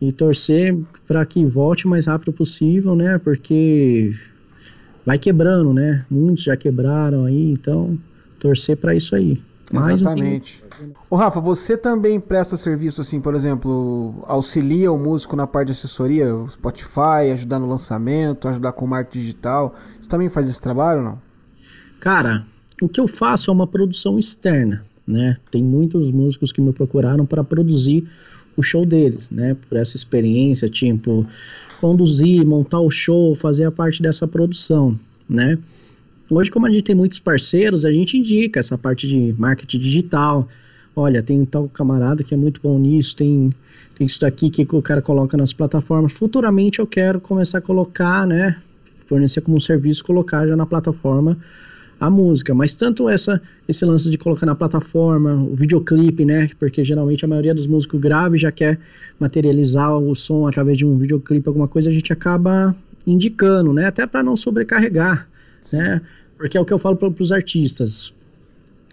e torcer para que volte o mais rápido possível, né? Porque vai quebrando, né? Muitos já quebraram aí, então torcer para isso aí. Mais Exatamente. Um... Ô Rafa, você também presta serviço assim, por exemplo, auxilia o músico na parte de assessoria, o Spotify, ajudar no lançamento, ajudar com marketing digital. Você também faz esse trabalho ou não? Cara, o que eu faço é uma produção externa, né? Tem muitos músicos que me procuraram para produzir o show deles, né? Por essa experiência, tipo, conduzir, montar o show, fazer a parte dessa produção, né? Hoje, como a gente tem muitos parceiros, a gente indica essa parte de marketing digital. Olha, tem tal camarada que é muito bom nisso, tem, tem isso daqui que o cara coloca nas plataformas. Futuramente eu quero começar a colocar, né? Fornecer como um serviço, colocar já na plataforma a música, mas tanto essa esse lance de colocar na plataforma, o videoclipe, né? Porque geralmente a maioria dos músicos grave já quer materializar o som através de um videoclipe, alguma coisa, a gente acaba indicando, né? Até para não sobrecarregar. Né? Porque é o que eu falo para os artistas.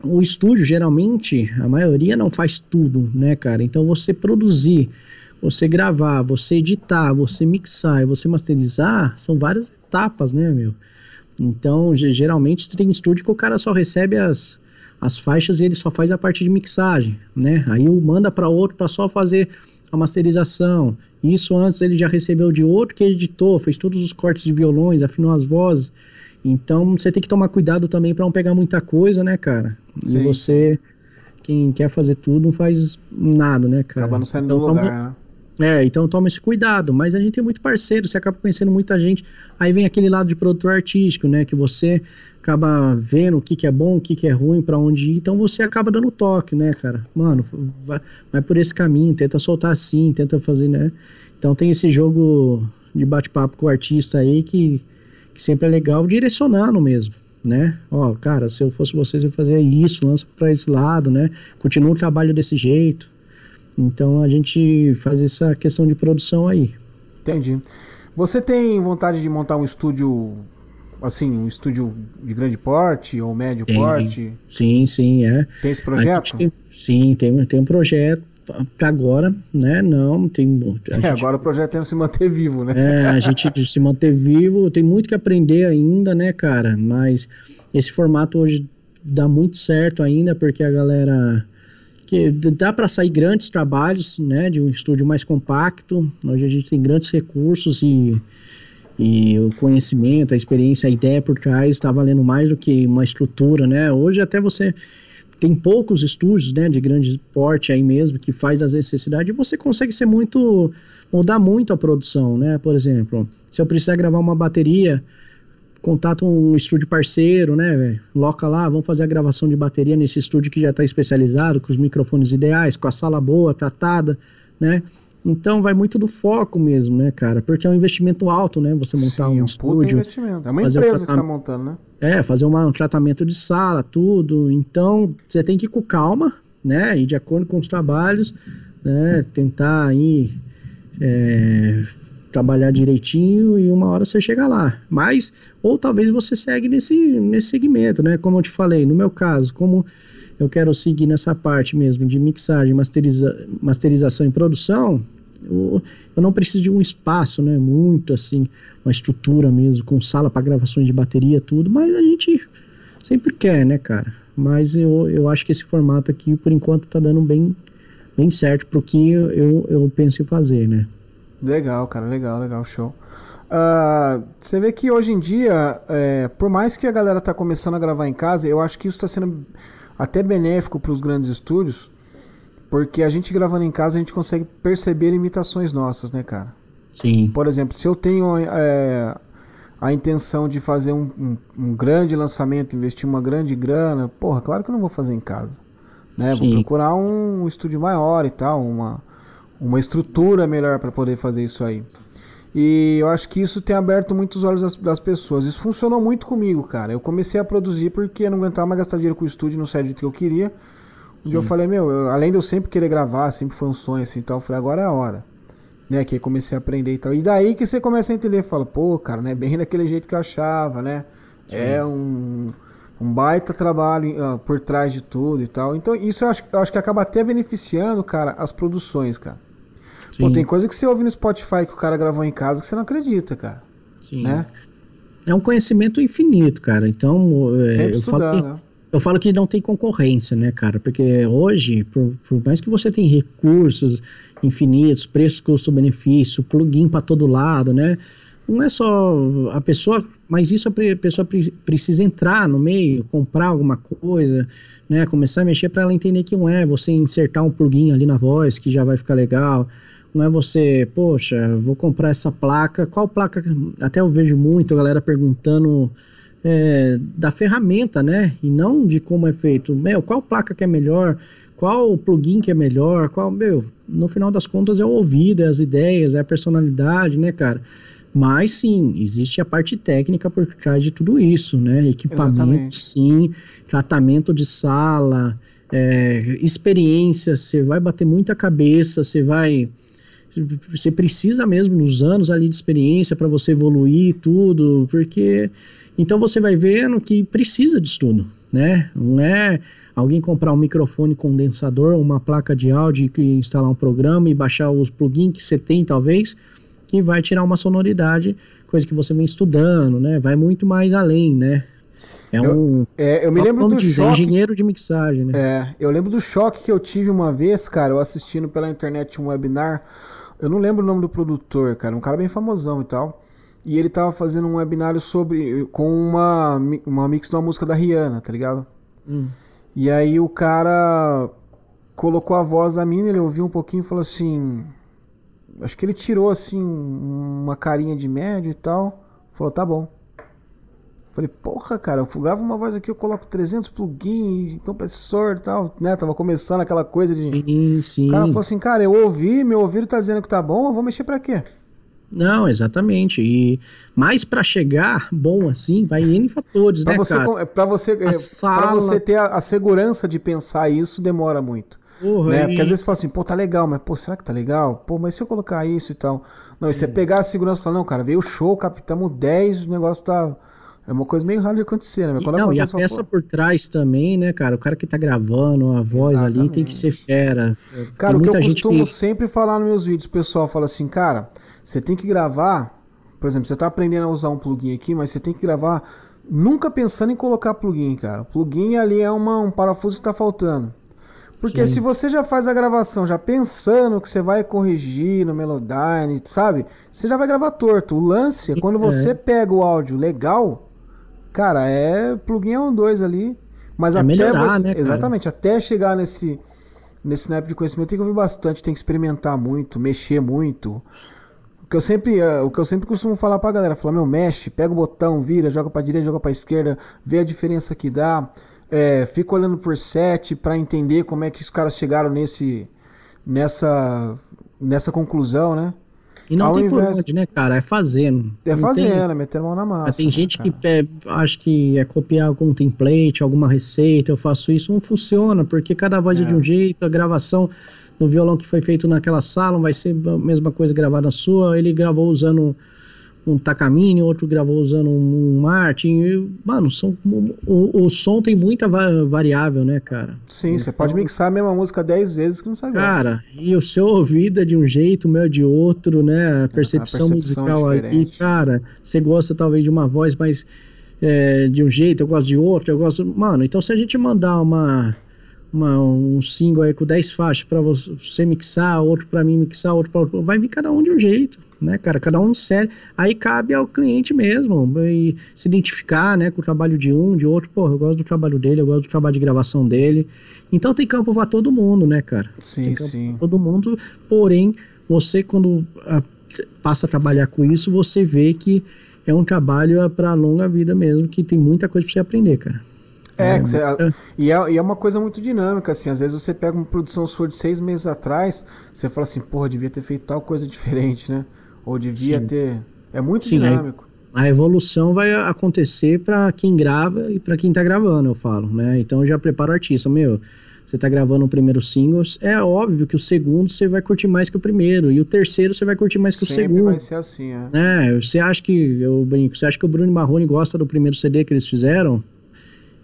O estúdio, geralmente, a maioria não faz tudo, né, cara? Então você produzir, você gravar, você editar, você mixar e você masterizar, são várias etapas, né, meu? Então, geralmente tem estúdio que o cara só recebe as, as faixas e ele só faz a parte de mixagem, né? Aí manda para outro para só fazer a masterização. Isso antes ele já recebeu de outro que editou, fez todos os cortes de violões, afinou as vozes. Então você tem que tomar cuidado também para não pegar muita coisa, né, cara? Sim. E você, quem quer fazer tudo, não faz nada, né, cara? Acaba não saindo então, do lugar, toma... né? É, então toma esse cuidado. Mas a gente tem muito parceiro, você acaba conhecendo muita gente. Aí vem aquele lado de produtor artístico, né? Que você acaba vendo o que, que é bom, o que, que é ruim, para onde ir. Então você acaba dando toque, né, cara? Mano, vai, vai por esse caminho, tenta soltar assim, tenta fazer, né? Então tem esse jogo de bate-papo com o artista aí que sempre é legal direcionando mesmo né? Ó, cara, se eu fosse vocês, eu fazia isso, lança para esse lado, né? Continua o trabalho desse jeito. Então a gente faz essa questão de produção aí. Entendi. Você tem vontade de montar um estúdio, assim, um estúdio de grande porte ou médio tem. porte? Sim, sim, é. Tem esse projeto? Tem, Sim, tem, tem um projeto para agora, né? Não, tem. É, gente, agora o projeto é se manter vivo, né? É, a gente se manter vivo, tem muito que aprender ainda, né, cara? Mas esse formato hoje dá muito certo ainda, porque a galera. Que dá para sair grandes trabalhos, né? De um estúdio mais compacto. Hoje a gente tem grandes recursos e. E o conhecimento, a experiência, a ideia por trás está valendo mais do que uma estrutura, né? Hoje até você tem poucos estúdios, né, de grande porte aí mesmo que faz das necessidades e você consegue ser muito mudar muito a produção, né? Por exemplo, se eu precisar gravar uma bateria, contato um estúdio parceiro, né, véio? Loca lá, vamos fazer a gravação de bateria nesse estúdio que já está especializado, com os microfones ideais, com a sala boa, tratada, né? Então vai muito do foco mesmo, né, cara? Porque é um investimento alto, né? Você montar Sim, um, um estúdio. investimento. É uma empresa um que está montando, né? É, fazer uma, um tratamento de sala, tudo. Então você tem que ir com calma, né? E de acordo com os trabalhos, né? Tentar aí é, trabalhar direitinho e uma hora você chega lá. Mas, ou talvez você segue nesse, nesse segmento, né? Como eu te falei, no meu caso, como eu quero seguir nessa parte mesmo de mixagem, masteriza, masterização e produção, eu, eu, não preciso de um espaço, né? Muito assim, uma estrutura mesmo, com sala para gravações de bateria, tudo, mas a gente sempre quer, né, cara? Mas eu, eu acho que esse formato aqui, por enquanto, tá dando bem, bem certo pro que eu, eu penso em fazer, né? Legal, cara, legal, legal, show. Uh, você vê que hoje em dia, é, por mais que a galera tá começando a gravar em casa, eu acho que isso está sendo até benéfico para os grandes estúdios, porque a gente gravando em casa a gente consegue perceber limitações nossas, né, cara? Sim. Por exemplo, se eu tenho é, a intenção de fazer um, um, um, grande lançamento, investir uma grande grana, porra, claro que eu não vou fazer em casa. Né? Vou procurar um, um estúdio maior e tal, uma, uma estrutura melhor para poder fazer isso aí. E eu acho que isso tem aberto muitos olhos das, das, pessoas. Isso funcionou muito comigo, cara. Eu comecei a produzir porque eu não aguentava mais gastar dinheiro com o estúdio, não sei do que eu queria. Um dia eu falei, meu, eu, além de eu sempre querer gravar, sempre foi um sonho assim, então eu falei, agora é a hora. Né, que aí comecei a aprender e tal. E daí que você começa a entender, fala, pô, cara, né, bem daquele jeito que eu achava, né? Sim. É um, um baita trabalho uh, por trás de tudo e tal. Então isso eu acho, eu acho que acaba até beneficiando, cara, as produções, cara. Sim. Pô, tem coisa que você ouve no Spotify que o cara gravou em casa que você não acredita, cara. Sim. Né? É um conhecimento infinito, cara. Então, é, Sempre eu estudar, falo que, né? Eu falo que não tem concorrência, né, cara? Porque hoje, por, por mais que você tenha recursos infinitos, preço, custo, benefício, plugin para todo lado, né? Não é só a pessoa, mas isso a pessoa precisa entrar no meio, comprar alguma coisa, né? Começar a mexer para ela entender que não é você insertar um plugin ali na voz que já vai ficar legal não é você, poxa, vou comprar essa placa. Qual placa? Até eu vejo muito a galera perguntando é, da ferramenta, né? E não de como é feito. Meu, qual placa que é melhor? Qual plugin que é melhor? Qual, meu, no final das contas é o ouvido, é as ideias, é a personalidade, né, cara? Mas sim, existe a parte técnica por trás de tudo isso, né? Equipamento, Exatamente. sim, tratamento de sala, é, experiência, você vai bater muita cabeça, você vai você precisa mesmo nos anos ali de experiência para você evoluir tudo, porque então você vai vendo que precisa de estudo, né? Não é alguém comprar um microfone condensador, uma placa de áudio e instalar um programa e baixar os plugins que você tem talvez, que vai tirar uma sonoridade, coisa que você vem estudando, né? Vai muito mais além, né? É um. Eu, é, eu me lembro do dizer, choque. engenheiro de mixagem, né? É, eu lembro do choque que eu tive uma vez, cara, eu assistindo pela internet um webinar eu não lembro o nome do produtor, cara, um cara bem famosão e tal. E ele tava fazendo um webinário sobre. com uma, uma mix de uma música da Rihanna, tá ligado? Hum. E aí o cara colocou a voz da mina, ele ouviu um pouquinho e falou assim. Acho que ele tirou assim uma carinha de médio e tal. Falou, tá bom. Falei, porra, cara, eu gravo uma voz aqui, eu coloco 300 plugins, compressor e tal, né? Tava começando aquela coisa de. Sim, sim. O cara falou assim, cara, eu ouvi, meu ouvido tá dizendo que tá bom, eu vou mexer pra quê? Não, exatamente. E mais para chegar bom assim, vai N fatores, pra né, você, cara? Pra você, é, sala... pra você ter a, a, segurança de pensar isso, demora muito. Porra, né? E... Porque às vezes você fala assim, pô, tá legal, mas pô, será que tá legal? Pô, mas se eu colocar isso e tal. Não, e você é. pegar a segurança e falar, não, cara, veio o show, captamos 10, o negócio tá É uma coisa meio rara de acontecer, né? Quando não, e a peça fala, por trás também, né, cara? O cara que tá gravando, a voz Exatamente. ali tem que ser fera. Cara, tem o que eu costumo que... sempre falar nos meus vídeos, o pessoal fala assim, cara, você tem que gravar, por exemplo, você tá aprendendo a usar um plugin aqui, mas você tem que gravar nunca pensando em colocar plugin, cara. Plugin ali é uma, um parafuso que tá faltando. Porque Sim. se você já faz a gravação já pensando que você vai corrigir no Melodyne, sabe? Você já vai gravar torto. O lance é quando você é. pega o áudio legal, cara, é plugin é um dois ali. Mas é até melhorar, você, né, exatamente, até chegar nesse nesse snap de conhecimento tem que ouvir bastante, tem que experimentar muito, mexer muito. O que eu sempre, é, o que eu sempre costumo falar pra galera, falar, meu, mexe, pega o botão, vira, joga pra direita, joga pra esquerda, vê a diferença que dá é, fico olhando por set para entender como é que os caras chegaram nesse, nessa, nessa conclusão, né? E não Ao tem invés... por onde, né, cara? É fazendo. É fazendo, tem... é meter a mão na massa. Tem né, gente cara. que é, acha que é copiar algum template, alguma receita, eu faço isso, não funciona, porque cada voz é, é de um jeito, a gravação no violão que foi feito naquela sala não vai ser a mesma coisa gravada na sua. Ele gravou usando um Takamine, outro gravou usando um, Martin. E, mano, são, o, o, som tem muita variável, né, cara? Sim, então, você pode mixar a mesma música 10 vezes que não sabe. Cara, e o seu ouvido é de um jeito, o meu é de outro, né? A percepção, a percepção musical aqui, cara, você gosta talvez de uma voz mais é, de um jeito, eu gosto de outro, eu gosto. Mano, então se a gente mandar uma. Uma, um single aí com 10 faixas para você mixar, outro para mim mixar, outro para vai vir cada um de um jeito né, cara? Cada um sério. Aí cabe ao cliente mesmo e se identificar, né, com o trabalho de um, de outro. Pô, eu gosto do trabalho dele, eu gosto do trabalho de gravação dele. Então tem campo para todo mundo, né, cara? Sim, sim. todo mundo. Porém, você quando a, ah, passa a trabalhar com isso, você vê que é um trabalho para longa vida mesmo, que tem muita coisa para você aprender, cara. É, é você, e, é, e é uma coisa muito dinâmica, assim, às vezes você pega uma produção sua de seis meses atrás, você fala assim, porra, devia ter feito tal coisa diferente, né? Ou devia Sim. ter. É muito Sim, dinâmico. A evolução vai acontecer para quem grava e para quem tá gravando, eu falo, né? Então eu já preparo o artista, meu. Você tá gravando o primeiro single, é óbvio que o segundo você vai curtir mais que o primeiro, e o terceiro você vai curtir mais que Sempre o segundo. vai ser assim, é. é. Você acha que, eu brinco, você acha que o Bruno Marrone gosta do primeiro CD que eles fizeram?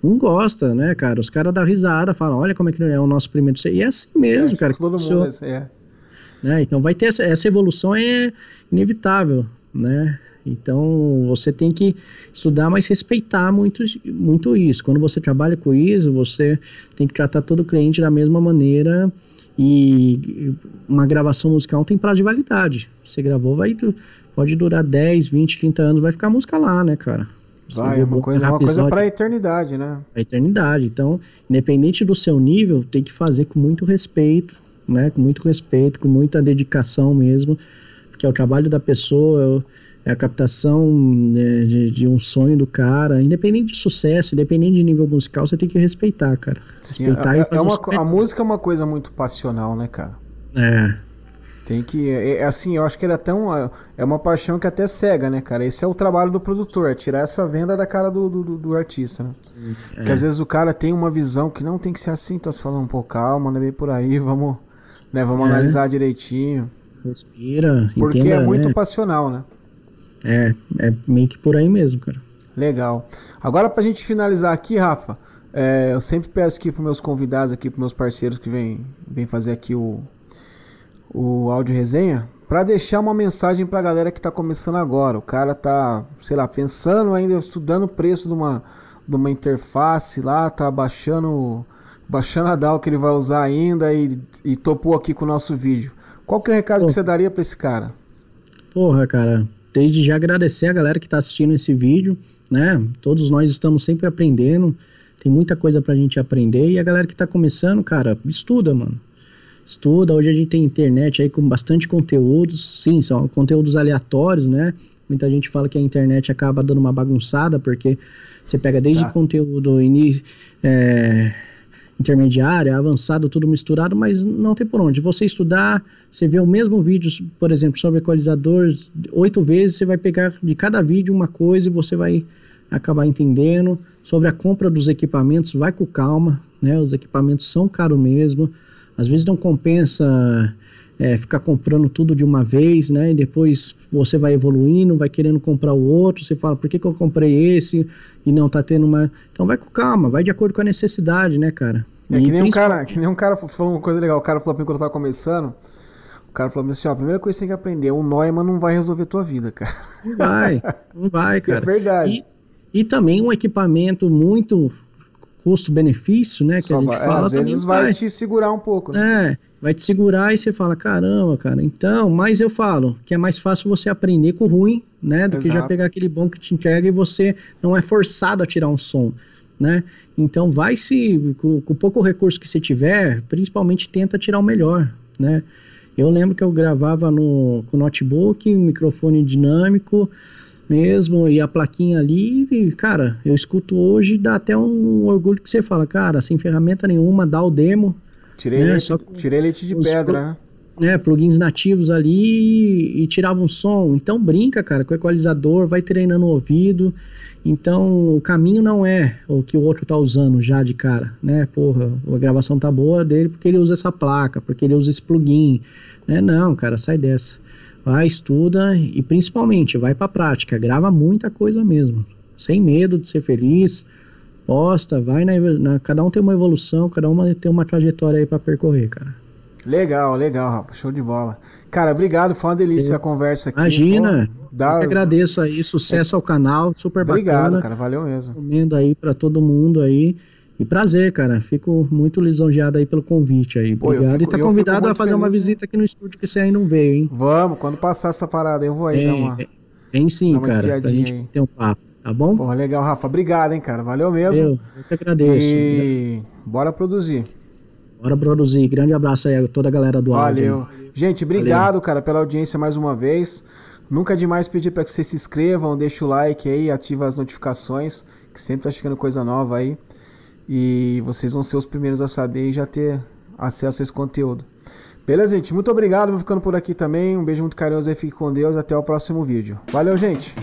Não gosta, né, cara? Os caras dão risada, falam, olha como é que é o nosso primeiro CD. E é assim mesmo, é, cara. Todo mundo é. Né? Então vai ter essa, essa evolução é inevitável, né? Então você tem que estudar, mas respeitar muito, muito isso. Quando você trabalha com isso, você tem que tratar todo cliente da mesma maneira. E uma gravação musical tem prazo de validade. Você gravou, vai pode durar 10, 20, 30 anos, vai ficar a música lá, né, cara? Vai, é uma coisa, uma coisa para a eternidade, né? A eternidade. Então, independente do seu nível, tem que fazer com muito respeito, né, com muito respeito, com muita dedicação mesmo, porque é o trabalho da pessoa, é a captação né, de, de, um sonho do cara, independente de sucesso, independente de nível musical, você tem que respeitar, cara. Sim, respeitar é, é uma, a música é uma coisa muito passional, né, cara? É. Tem que. É, é, assim, eu acho que ele é tão. É uma paixão que até cega, né, cara? Esse é o trabalho do produtor, é tirar essa venda da cara do, do, do artista, né? É. Porque às vezes o cara tem uma visão que não tem que ser assim, tá se falando, pô, calma, não é bem por aí, vamos né? Vamos é. analisar direitinho. Respira. Porque entenda, é muito né? passional, né? É, é meio que por aí mesmo, cara. Legal. Agora pra gente finalizar aqui, Rafa, é, eu sempre peço aqui pros meus convidados aqui, pros meus parceiros que vêm vem fazer aqui o, o áudio resenha, para deixar uma mensagem pra galera que tá começando agora. O cara tá, sei lá, pensando ainda, estudando o preço de uma, de uma interface lá, tá baixando baixando a DAO que ele vai usar ainda e, e topou aqui com o nosso vídeo. Qual que é o recado que você daria para esse cara? Porra, cara, desde já agradecer a galera que está assistindo esse vídeo, né? Todos nós estamos sempre aprendendo, tem muita coisa pra gente aprender e a galera que está começando, cara, estuda, mano. Estuda, hoje a gente tem internet aí com bastante conteúdos, sim, são conteúdos aleatórios, né? Muita gente fala que a internet acaba dando uma bagunçada, porque você pega desde tá. conteúdo início, é, intermediária, avançado, tudo misturado, mas não tem por onde. Você estudar, você vê o mesmo vídeo, por exemplo, sobre equalizadores, oito vezes, você vai pegar de cada vídeo uma coisa e você vai acabar entendendo. Sobre a compra dos equipamentos, vai com calma, né? Os equipamentos são caros mesmo. Às vezes não compensa é, ficar comprando tudo de uma vez, né? E depois você vai evoluindo, vai querendo comprar o outro, você fala, por que, que eu comprei esse e não tá tendo uma. Então vai com calma, vai de acordo com a necessidade, né, cara? É que nem, um cara, que nem um cara, você falou uma coisa legal, o cara falou pra mim quando eu tava começando, o cara falou assim, ó, a primeira coisa que você tem que aprender, o Neumann não vai resolver tua vida, cara. Não vai, não vai, cara. É verdade. E, e também um equipamento muito custo-benefício, né, que Só a gente vai, fala, é, às vezes vai, vai te segurar um pouco, né? É, vai te segurar e você fala, caramba, cara, então, mas eu falo que é mais fácil você aprender com o ruim, né, do Exato. que já pegar aquele bom que te entrega e você não é forçado a tirar um som, né? Então vai se, com, com pouco recurso que você tiver, principalmente tenta tirar o melhor, né? Eu lembro que eu gravava no com notebook, microfone dinâmico mesmo, e a plaquinha ali, e, cara, eu escuto hoje, dá até um orgulho que você fala, cara, sem ferramenta nenhuma, dá o demo, Tirei, né? leite, tirei leite de pedra, né? né? Plugins nativos ali e, tirava um som. Então brinca, cara, com o equalizador, vai treinando o ouvido. Então o caminho não é o que o outro tá usando já de cara, né? Porra, a gravação tá boa dele porque ele usa essa placa, porque ele usa esse plugin, né? Não, cara, sai dessa. Vai, estuda e principalmente vai pra prática, grava muita coisa mesmo. Sem medo de ser feliz, posta, vai na, na, Cada um tem uma evolução, cada uma tem uma trajetória aí para percorrer, cara. Legal, legal, Rafa. Show de bola. Cara, obrigado. Foi uma delícia a conversa aqui. Imagina. Pô, dá... Eu agradeço aí. Sucesso é... ao canal. Super obrigado, bacana. Obrigado, cara. Valeu mesmo. Recomendo aí para todo mundo aí. E prazer, cara. Fico muito lisonjeado aí pelo convite aí. Pô, Obrigado. Fico, e tá convidado a fazer feliz, uma visita aqui no estúdio que você aí não veio, hein? Vamos, quando passar essa parada eu vou aí é, dar uma. Tem sim, cara. Pra gente aí. ter um papo. Tá bom? Porra, legal, Rafa. Obrigado, hein, cara. Valeu mesmo. Eu, eu que agradeço. E bora produzir. Bora produzir. Grande abraço aí a toda a galera do Valeu. Áudio. Gente, obrigado, Valeu. cara, pela audiência mais uma vez. Nunca é demais pedir para que vocês se inscrevam, deixe o like aí, ativa as notificações, que sempre tá chegando coisa nova aí. E vocês vão ser os primeiros a saber e já ter acesso a esse conteúdo. Beleza, gente? Muito obrigado. Vou ficando por aqui também. Um beijo muito carinhoso aí. Fique com Deus. Até o próximo vídeo. Valeu, gente!